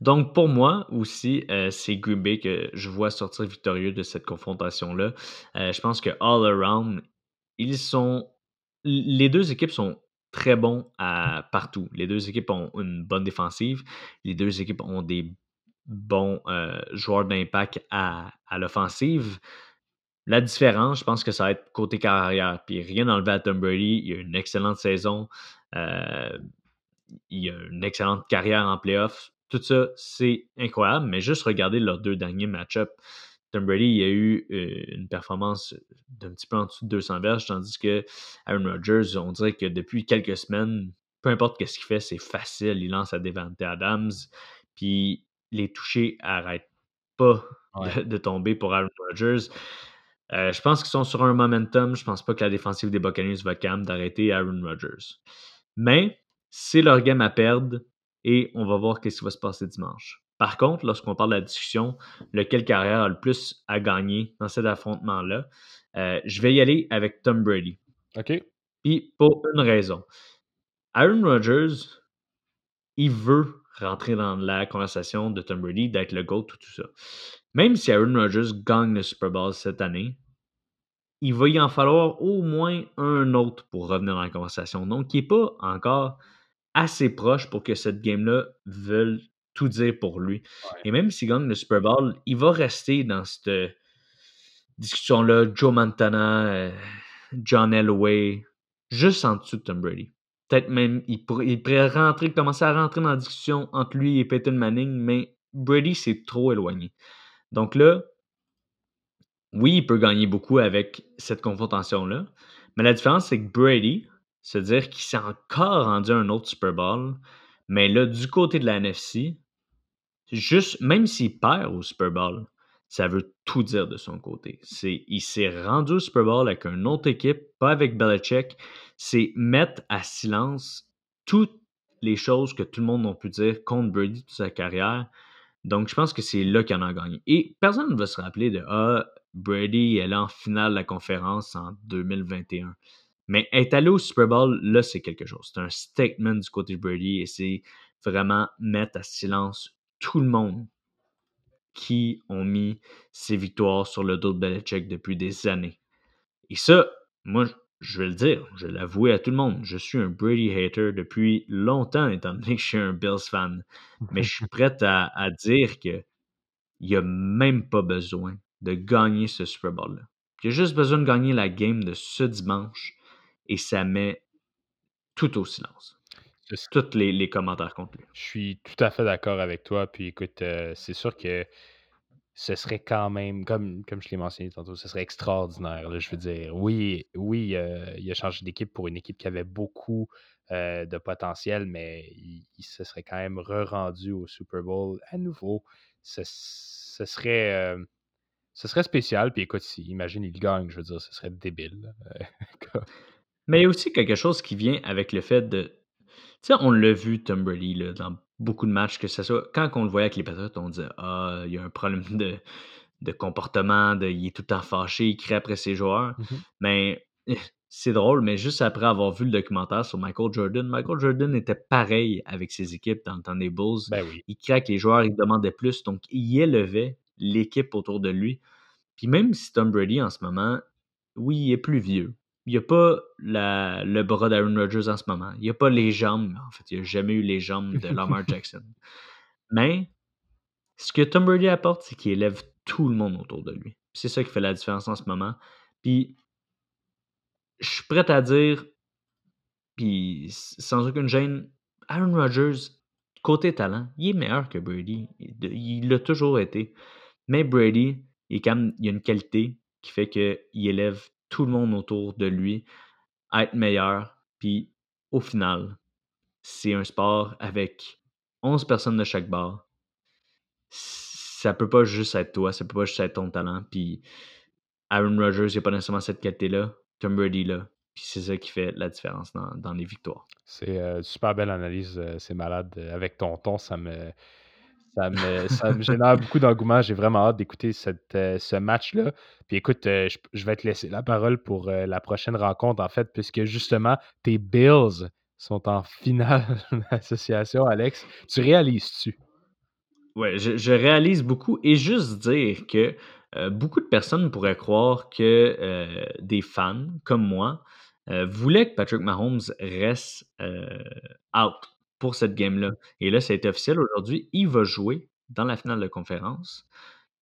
Donc, pour moi aussi, euh, c'est Green Bay que je vois sortir victorieux de cette confrontation-là. Euh, je pense que all around, ils sont. Les deux équipes sont très bons à partout. Les deux équipes ont une bonne défensive. Les deux équipes ont des bons euh, joueurs d'impact à, l'offensive. La différence, je pense que ça va être côté carrière. Puis rien enlevé à Tom Brady. Il a une excellente saison. il a une excellente carrière en playoffs. Tout ça, c'est incroyable, mais juste regarder leurs deux derniers match-ups. Tom Brady a eu euh, une performance d'un petit peu en dessous de 200 verges, tandis que Aaron Rodgers, on dirait que depuis quelques semaines, peu importe ce qu'il fait, c'est facile. Il lance à Devante Adams, puis les touchés n'arrêtent pas de, tomber pour Aaron Rodgers. Euh, je pense qu'ils sont sur un momentum. Je pense pas que la défensive des Buccaneers va calme d'arrêter Aaron Rodgers. Mais c'est leur game à perdre et on va voir ce qui va se passer dimanche. Par contre, lorsqu'on parle de la discussion, lequel carrière a le plus à gagner dans cet affrontement-là, euh, je vais y aller avec Tom Brady. OK. Puis pour une raison. Aaron Rodgers, il veut rentrer dans la conversation de Tom Brady, d'être le GOAT, tout, tout ça. Même si Aaron Rodgers gagne le Super Bowl cette année, il va y en falloir au moins un autre pour revenir dans la conversation. Donc, il n'est pas encore assez proche pour que cette game-là veuille tout dire pour lui. Et même s'il gagne le Super Bowl, il va rester dans cette discussion-là, Joe Montana, euh, John Elway, juste en dessous de Tom Brady. Peut-être même, il pourrait, rentrer, commencer à rentrer dans la discussion entre lui et Peyton Manning, mais Brady, c'est trop éloigné. Donc là, oui, il peut gagner beaucoup avec cette confrontation-là, mais la différence, c'est que Brady, se dire qu'il s'est encore rendu un autre Super Bowl. Mais là, du côté de la NFC, juste, même s'il perd au Super Bowl, ça veut tout dire de son côté. C'est, il s'est rendu au Super Bowl avec une autre équipe, pas avec Belichick. C'est mettre à silence toutes les choses que tout le monde a pu dire contre Brady toute sa carrière. Donc, je pense que c'est là qu'il en a gagné. Et personne ne va se rappeler de Ah, Brady est en finale de la conférence en 2021. Mais être allé au Super Bowl, là, c'est quelque chose. C'est un statement du côté de Brady et c'est vraiment mettre à silence tout le monde qui ont mis ses victoires sur le dos de Belichick depuis des années. Et ça, moi, je vais le dire, je vais l'avouer à tout le monde, je suis un Brady hater depuis longtemps, étant donné que je suis un Bills fan. Mais je suis prêt à, à dire qu'il n'y a même pas besoin de gagner ce Super Bowl-là. Il a juste besoin de gagner la game de ce dimanche et ça met tout au silence. Tous les, les commentaires contre lui. Je suis tout à fait d'accord avec toi. Puis écoute, c'est sûr que ce serait quand même, comme, comme je l'ai mentionné tantôt, ce serait extraordinaire. je veux dire, oui, oui, euh, il a changé d'équipe pour une équipe qui avait beaucoup euh, de potentiel, mais il, se serait quand même re-rendu au Super Bowl à nouveau. Ce, serait, euh, ce serait spécial. Puis écoute, imagine, il gagne, je veux dire, ce serait débile. mais il y a aussi quelque chose qui vient avec le fait de. Tu sais, on l'a vu, Tom Brady, là, dans beaucoup de matchs, que ce soit quand on le voyait avec les Patriots, on disait Ah, il y a un problème de, de comportement, de, il est tout le temps fâché, il crie après ses joueurs. Mmh mais c'est drôle, mais juste après avoir vu le documentaire sur Michael Jordan, Michael Jordan était pareil avec ses équipes dans le temps des Bulls. Ben il avec les joueurs, il demandait plus, donc il élevait l'équipe autour de lui. Puis même si Tom Brady en ce moment, oui, il est plus vieux, il n'y a pas le bras d'Aaron Rodgers en ce moment. Il n'y a pas les jambes. En fait, il n'y a jamais eu les jambes de Lamar Jackson. Mais ce que Tom Brady apporte, c'est qu'il élève tout le monde autour de lui. C'est ça qui fait la différence en ce moment. Puis, je suis prêt à dire, puis sans aucune gêne, Aaron Rodgers, côté talent, il est meilleur que Brady. Il l'a toujours été. Mais Brady, il, il a une qualité qui fait qu'il élève tout le monde autour de lui à être meilleur. Puis au final, c'est un sport avec 11 personnes de chaque barre. Ça peut pas juste être toi, ça peut pas juste être ton talent. Puis Aaron Rodgers, il n'a pas nécessairement cette qualité-là. Tom Brady, là. Puis c'est ça qui fait la différence dans, les victoires. C'est euh, super belle analyse, euh, c'est malade. Avec ton ton, ça me, ça me, génère beaucoup d'engouement. J'ai vraiment hâte d'écouter euh, ce match-là. Puis écoute, euh, je, vais te laisser la parole pour euh, la prochaine rencontre, en fait, puisque justement, tes Bills sont en finale d'association, Alex. Tu réalises-tu? Oui, je, réalise beaucoup. Et juste dire que beaucoup de personnes pourraient croire que des fans comme moi voulaient que Patrick Mahomes reste out pour cette game-là. Et là, c'est officiel aujourd'hui. Il va jouer dans la finale de conférence.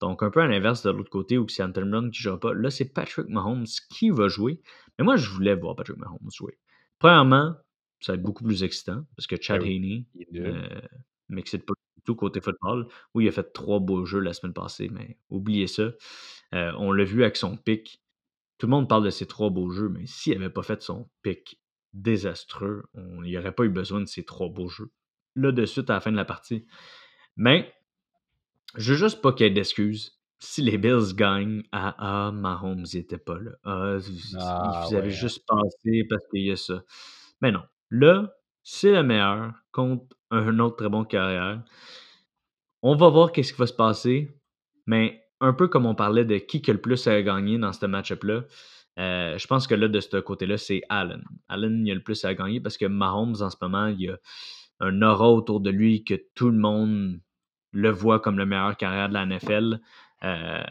Donc, un peu à l'inverse de l'autre côté où c'est Anton Brown qui ne jouera pas. Là, c'est Patrick Mahomes qui va jouer. Mais moi, je voulais voir Patrick Mahomes jouer. Premièrement, ça va être beaucoup plus excitant parce que Chad ben Haney euh, m'excite pas du tout côté football. Oui, il a fait trois beaux jeux la semaine passée, mais oubliez ça. Euh, on l'a vu avec son pic. Tout le monde parle de ses trois beaux jeux, mais s'il n'avait pas fait son pic désastreux. Il n'y aurait pas eu besoin de ces trois beaux jeux. Là, de suite, à la fin de la partie. Mais, je veux juste pas qu'il y ait d'excuses. Si les Bills gagnent, ah, ah Mahomes n'était pas là. Ah, vous, ah, avez juste passé parce qu'il y a ça. Mais non. Là, c'est le meilleur contre un autre très bon carrière. On va voir qu'est-ce qui va se passer. Mais un peu comme on parlait de qui que le plus a gagné dans ce match-up-là, euh, je pense que là, de ce côté-là, c'est Allen. Allen, il a le plus à gagner parce que Mahomes, en ce moment, il y a un aura autour de lui que tout le monde le voit comme le meilleur carrière de la NFL. Euh,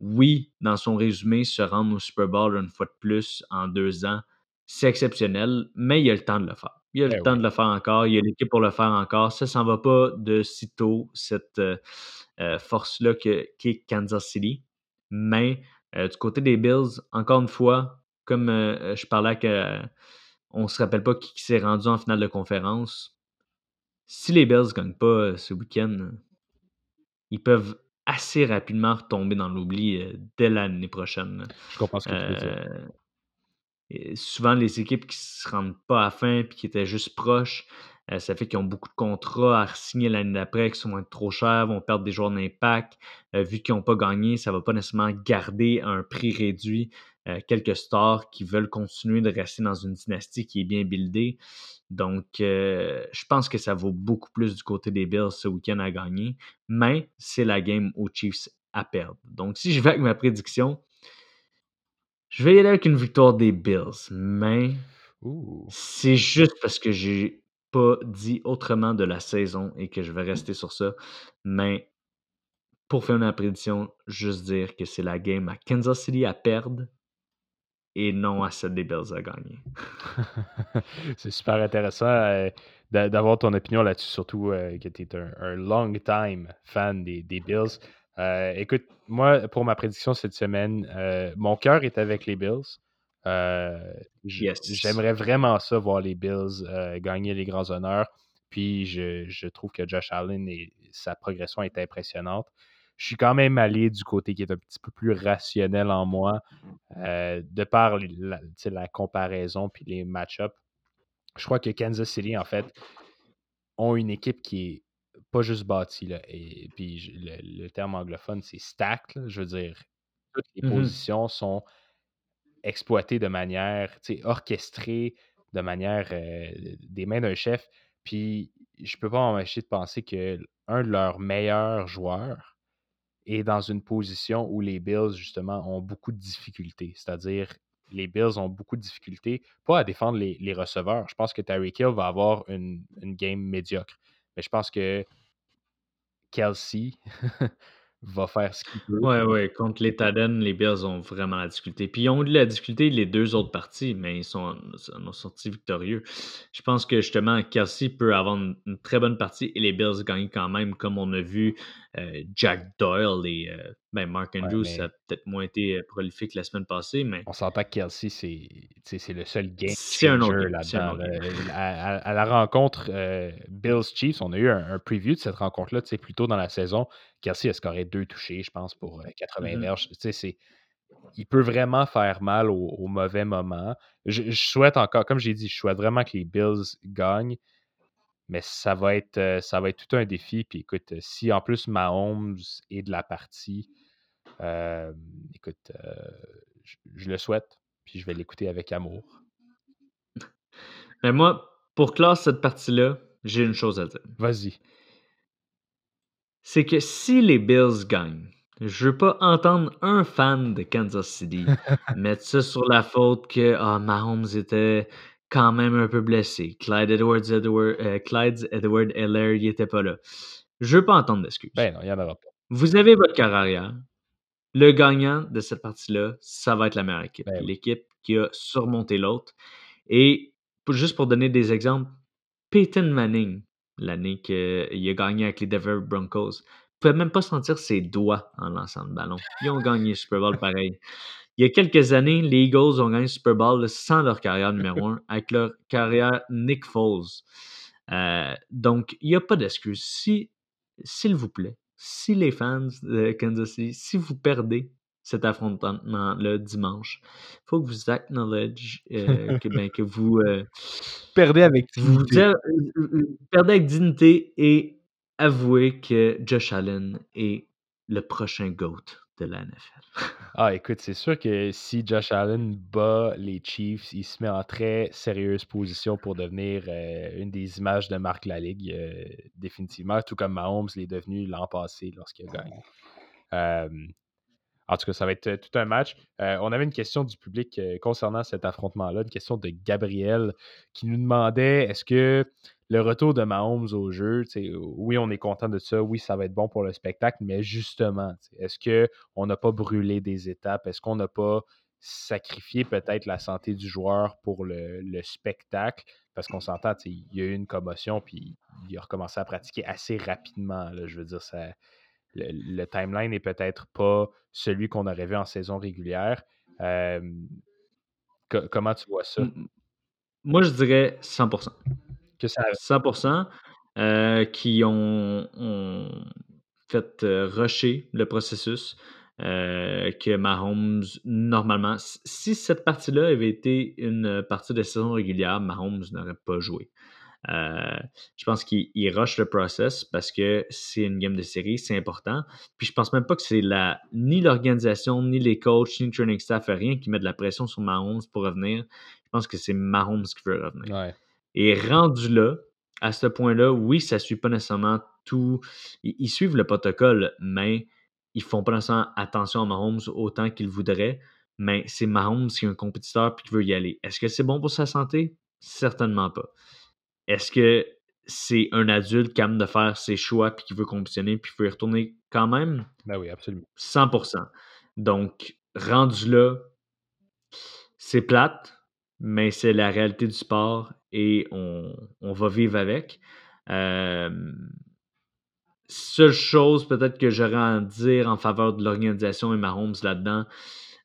oui, dans son résumé, se rendre au Super Bowl une fois de plus en deux ans, c'est exceptionnel, mais il a le temps de le faire. Il a le eh temps de le faire encore, il a l'équipe pour le faire encore. Ça s'en va pas de sitôt, cette euh, force-là qu'est Kansas City. Mais du côté des Bills, encore une fois, comme euh, euh, je parlais que on se rappelle pas qui, s'est rendu en finale de conférence. Si les Bills ne gagnent pas ce week-end, ils peuvent assez rapidement retomber dans l'oubli dès l'année prochaine. Je comprends ce que tu veux dire. souvent, les équipes qui ne se rendent pas à la fin et qui étaient juste proches, euh, ça fait qu'ils ont beaucoup de contrats à signer l'année d'après qui sont trop chers, vont perdre des joueurs d'impact. Euh, vu qu'ils n'ont pas gagné, ça ne va pas nécessairement garder un prix réduit euh, quelques stars qui veulent continuer de rester dans une dynastie qui est bien buildée. Donc, je pense que ça vaut beaucoup plus du côté des Bills ce week-end à gagner, mais c'est la game aux Chiefs à perdre. Donc, si je vais avec ma prédiction, je vais y aller avec une victoire des Bills, mais c'est juste parce que j'ai pas dit autrement de la saison et que je vais rester sur ça. Mais pour faire ma prédiction, juste dire que c'est la game à Kansas City à perdre et non à celle des Bills à gagner. c'est super intéressant euh, d'avoir ton opinion là-dessus, surtout euh, que tu es un, long time fan des, Bills. Euh, écoute, moi, pour ma prédiction cette semaine, mon cœur est avec les Bills. J'aimerais vraiment ça, voir les Bills gagner les grands honneurs. Puis je, trouve que Josh Allen et sa progression est impressionnante. Je suis quand même allé du côté qui est un petit peu plus rationnel en moi, de par la, la comparaison puis les match-ups. Je crois que Kansas City, en fait, ont une équipe qui est pas juste bâtie. Là, et puis le, terme anglophone, c'est stacked. je veux dire, toutes les mmh positions sont exploitées de manière orchestrée, de manière des mains d'un chef. Puis je peux pas m'empêcher de penser que un de leurs meilleurs joueurs est dans une position où les Bills, justement, ont beaucoup de difficultés. C'est-à-dire, les Bills ont beaucoup de difficultés, pas à défendre les, receveurs. Je pense que Tyreek Hill va avoir une, une game médiocre. Mais je pense que Kelsey va faire ce qu'il peut. Ouais, ouais. Contre les Tadens, les Bills ont vraiment la difficulté. Puis ils ont eu la difficulté les deux autres parties, mais ils sont, ont sorti victorieux. Je pense que justement, Kelsey peut avoir une, très bonne partie et les Bills gagnent quand même, comme on a vu Jack Doyle et euh, ben Mark Andrews, ça a peut-être moins été euh, prolifique la semaine passée, mais. On s'entend que Kelsey, c'est le seul changer là-dedans. À, la rencontre Bills Chiefs, on a eu un, preview de cette rencontre-là, plus tôt dans la saison. Kelsey a scoré deux touchés, je pense, pour 80 mm-hmm. verges. Il peut vraiment faire mal au, mauvais moment. Je, je, souhaite encore, comme j'ai dit, je souhaite vraiment que les Bills gagnent. Mais ça va être, euh, ça va être tout un défi. Puis écoute, euh, si en plus Mahomes est de la partie, euh, écoute, je, le souhaite. Puis je vais l'écouter avec amour. Mais moi, pour clore cette partie-là, j'ai une chose à dire. Vas-y. C'est que si les Bills gagnent, je veux pas entendre un fan de Kansas City mettre ça sur la faute que ah, Mahomes était quand même un peu blessé. Clyde Edwards, Edward, euh, Clyde Edward Heller, il était pas là. Je veux pas entendre d'excuses. Ben non, il y en aura pas. Vous avez votre carrière. Le gagnant de cette partie-là, ça va être la meilleure équipe. Ben L'équipe qui a surmonté l'autre. Et juste pour donner des exemples, Peyton Manning, l'année qu'il a gagné avec les Denver Broncos, ne pouvait même pas sentir ses doigts en lançant le ballon. Ils ont gagné le Super Bowl pareil. Il y a quelques années, les Eagles ont gagné le Super Bowl sans leur carrière numéro un, avec leur carrière Nick Foles. Euh, donc, il n'y a pas d'excuse. Si, s'il vous plaît, si les fans de Kansas City, si vous perdez cet affrontement-là dimanche, il faut que vous acknowledge euh, que, ben, que vous euh, perdez avec dignité. perdez avec dignité et avouez que Josh Allen est le prochain GOAT de la NFL. Ah, écoute, c'est sûr que si Josh Allen bat les Chiefs, il se met en très sérieuse position pour devenir euh, une des images de marque la Ligue, euh, définitivement, tout comme Mahomes l'est devenu l'an passé lorsqu'il a gagné. en tout cas, ça va être tout un match. Euh, on avait une question du public concernant cet affrontement-là, une question de Gabriel qui nous demandait est-ce que le retour de Mahomes au jeu, oui, on est content de ça, oui, ça va être bon pour le spectacle, mais justement, est-ce qu'on n'a pas brûlé des étapes? Est-ce qu'on n'a pas sacrifié peut-être la santé du joueur pour le, spectacle? Parce qu'on s'entend, il y a eu une commotion, puis il a recommencé à pratiquer assez rapidement. je veux dire, ça, le, timeline n'est peut-être pas celui qu'on aurait vu en saison régulière. comment tu vois ça? Moi, je dirais 100%. 100% euh, qui ont, fait euh, rusher le processus. Euh, que Mahomes, normalement, si cette partie-là avait été une partie de saison régulière, Mahomes n'aurait pas joué. je pense qu'il rush le process parce que c'est une game de série, c'est important. Puis je pense même pas que c'est la ni l'organisation, ni les coachs, ni le training staff, rien qui met de la pression sur Mahomes pour revenir. Je pense que c'est Mahomes qui veut revenir. Ouais. Et rendu là, à ce point-là, oui, ça ne suit pas nécessairement tout. Ils, suivent le protocole, mais ils font pas nécessairement attention à Mahomes autant qu'ils voudraient. Mais c'est Mahomes qui est un compétiteur et qui veut y aller. Est-ce que c'est bon pour sa santé? Certainement pas. Est-ce que c'est un adulte capable de faire ses choix puis qui veut compétitionner puis qui veut y retourner quand même? Ben oui, absolument. 100%. Donc, rendu là, c'est plate, mais c'est la réalité du sport et on, va vivre avec. seule chose peut-être que j'aurais à dire en faveur de l'organisation et Mahomes là-dedans,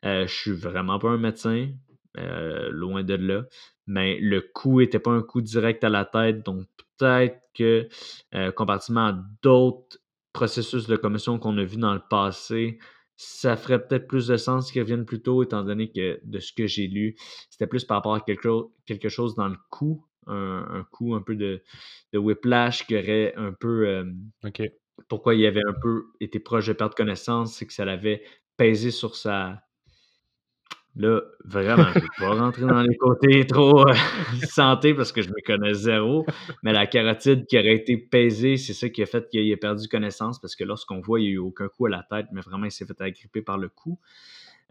euh, je suis vraiment pas un médecin. loin de là. Mais le coup n'était pas un coup direct à la tête, donc peut-être que, comparativement à d'autres processus de commotion qu'on a vu dans le passé, ça ferait peut-être plus de sens qu'ils reviennent plus tôt, étant donné que de ce que j'ai lu, c'était plus par rapport à quelque, chose dans le coup, un, coup un peu de, whiplash qui aurait un peu. Pourquoi il avait un peu été proche de perdre connaissance, c'est que ça l'avait pesé sur sa, Là, vraiment, je ne vais pas rentrer dans les côtés trop euh, santé parce que je me connais zéro. Mais la carotide qui aurait été pesée, c'est ça qui a fait qu'il ait perdu connaissance parce que lorsqu'on voit, il n'y a eu aucun coup à la tête, mais vraiment, il s'est fait agripper par le cou.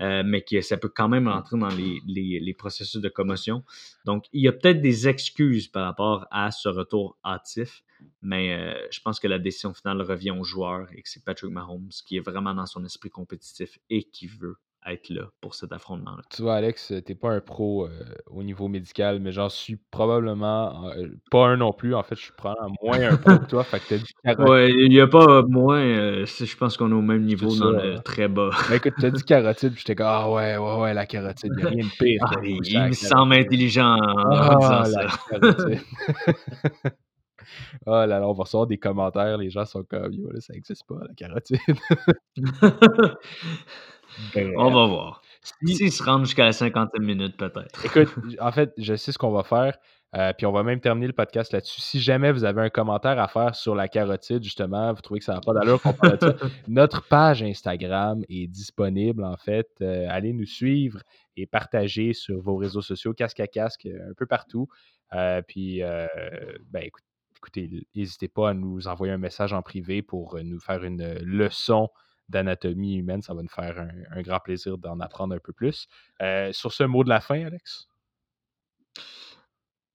Euh, mais que ça peut quand même rentrer dans les, processus de commotion. Donc, il y a peut-être des excuses par rapport à ce retour hâtif, mais euh, je pense que la décision finale revient au joueur et que c'est Patrick Mahomes qui est vraiment dans son esprit compétitif et qui veut être là pour cet affrontement-là. Tu vois, Alex, t'es pas un pro euh, au niveau médical, mais j'en suis probablement euh, pas un non plus. En fait, je suis probablement moins un pro que toi. Fait que dit carotide. Ouais, il n'y a pas moins. Euh, je pense qu'on est au même niveau dans le très bas. Ben, écoute, t'as dit carotide, puis j'étais comme Ah ouais, ouais, ouais, la carotide, il n'y a rien de pire. Ah, il me semble intelligent en ah, disant ça. Oh là là, on va recevoir des commentaires, les gens sont comme Yo, là, ça n'existe pas, la carotide. On va voir. S'ils se rendent jusqu'à la cinquantaine minute, peut-être. Écoute, en fait, je sais ce qu'on va faire. Euh, puis on va même terminer le podcast là-dessus. Si jamais vous avez un commentaire à faire sur la carotide, justement, vous trouvez que ça n'a pas d'allure qu'on parle de ça, notre page Instagram est disponible, en fait. Euh, allez nous suivre et partager sur vos réseaux sociaux, casque à casque, un peu partout. Euh, puis, ben, écoutez, n'hésitez pas à nous envoyer un message en privé pour nous faire une leçon d'anatomie humaine. Ça va nous faire un, grand plaisir d'en apprendre un peu plus. Euh, sur ce mot de la fin, Alex?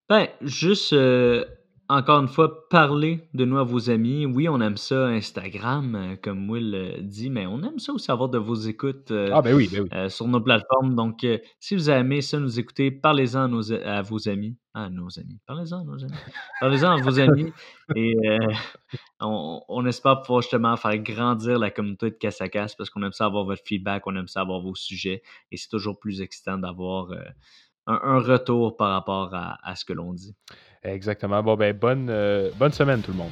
Ben, juste euh, encore une fois, parler de nous à vos amis. Oui, on aime ça Instagram, euh, comme Will dit, mais on aime ça aussi avoir de vos écoutes ah, ben oui, ben oui. sur nos plateformes. Donc, si vous aimez ça, nous écouter, parlez-en à, vos amis. À nos amis. Parlez-en à nos amis. Parlez-en à vos amis. Et on, espère pouvoir justement faire grandir la communauté de casse à casse parce qu'on aime ça avoir votre feedback, on aime ça avoir vos sujets. Et c'est toujours plus excitant d'avoir un, retour par rapport à, à ce que l'on dit. Exactement. Bon, ben, bonne, euh, bonne semaine tout le monde.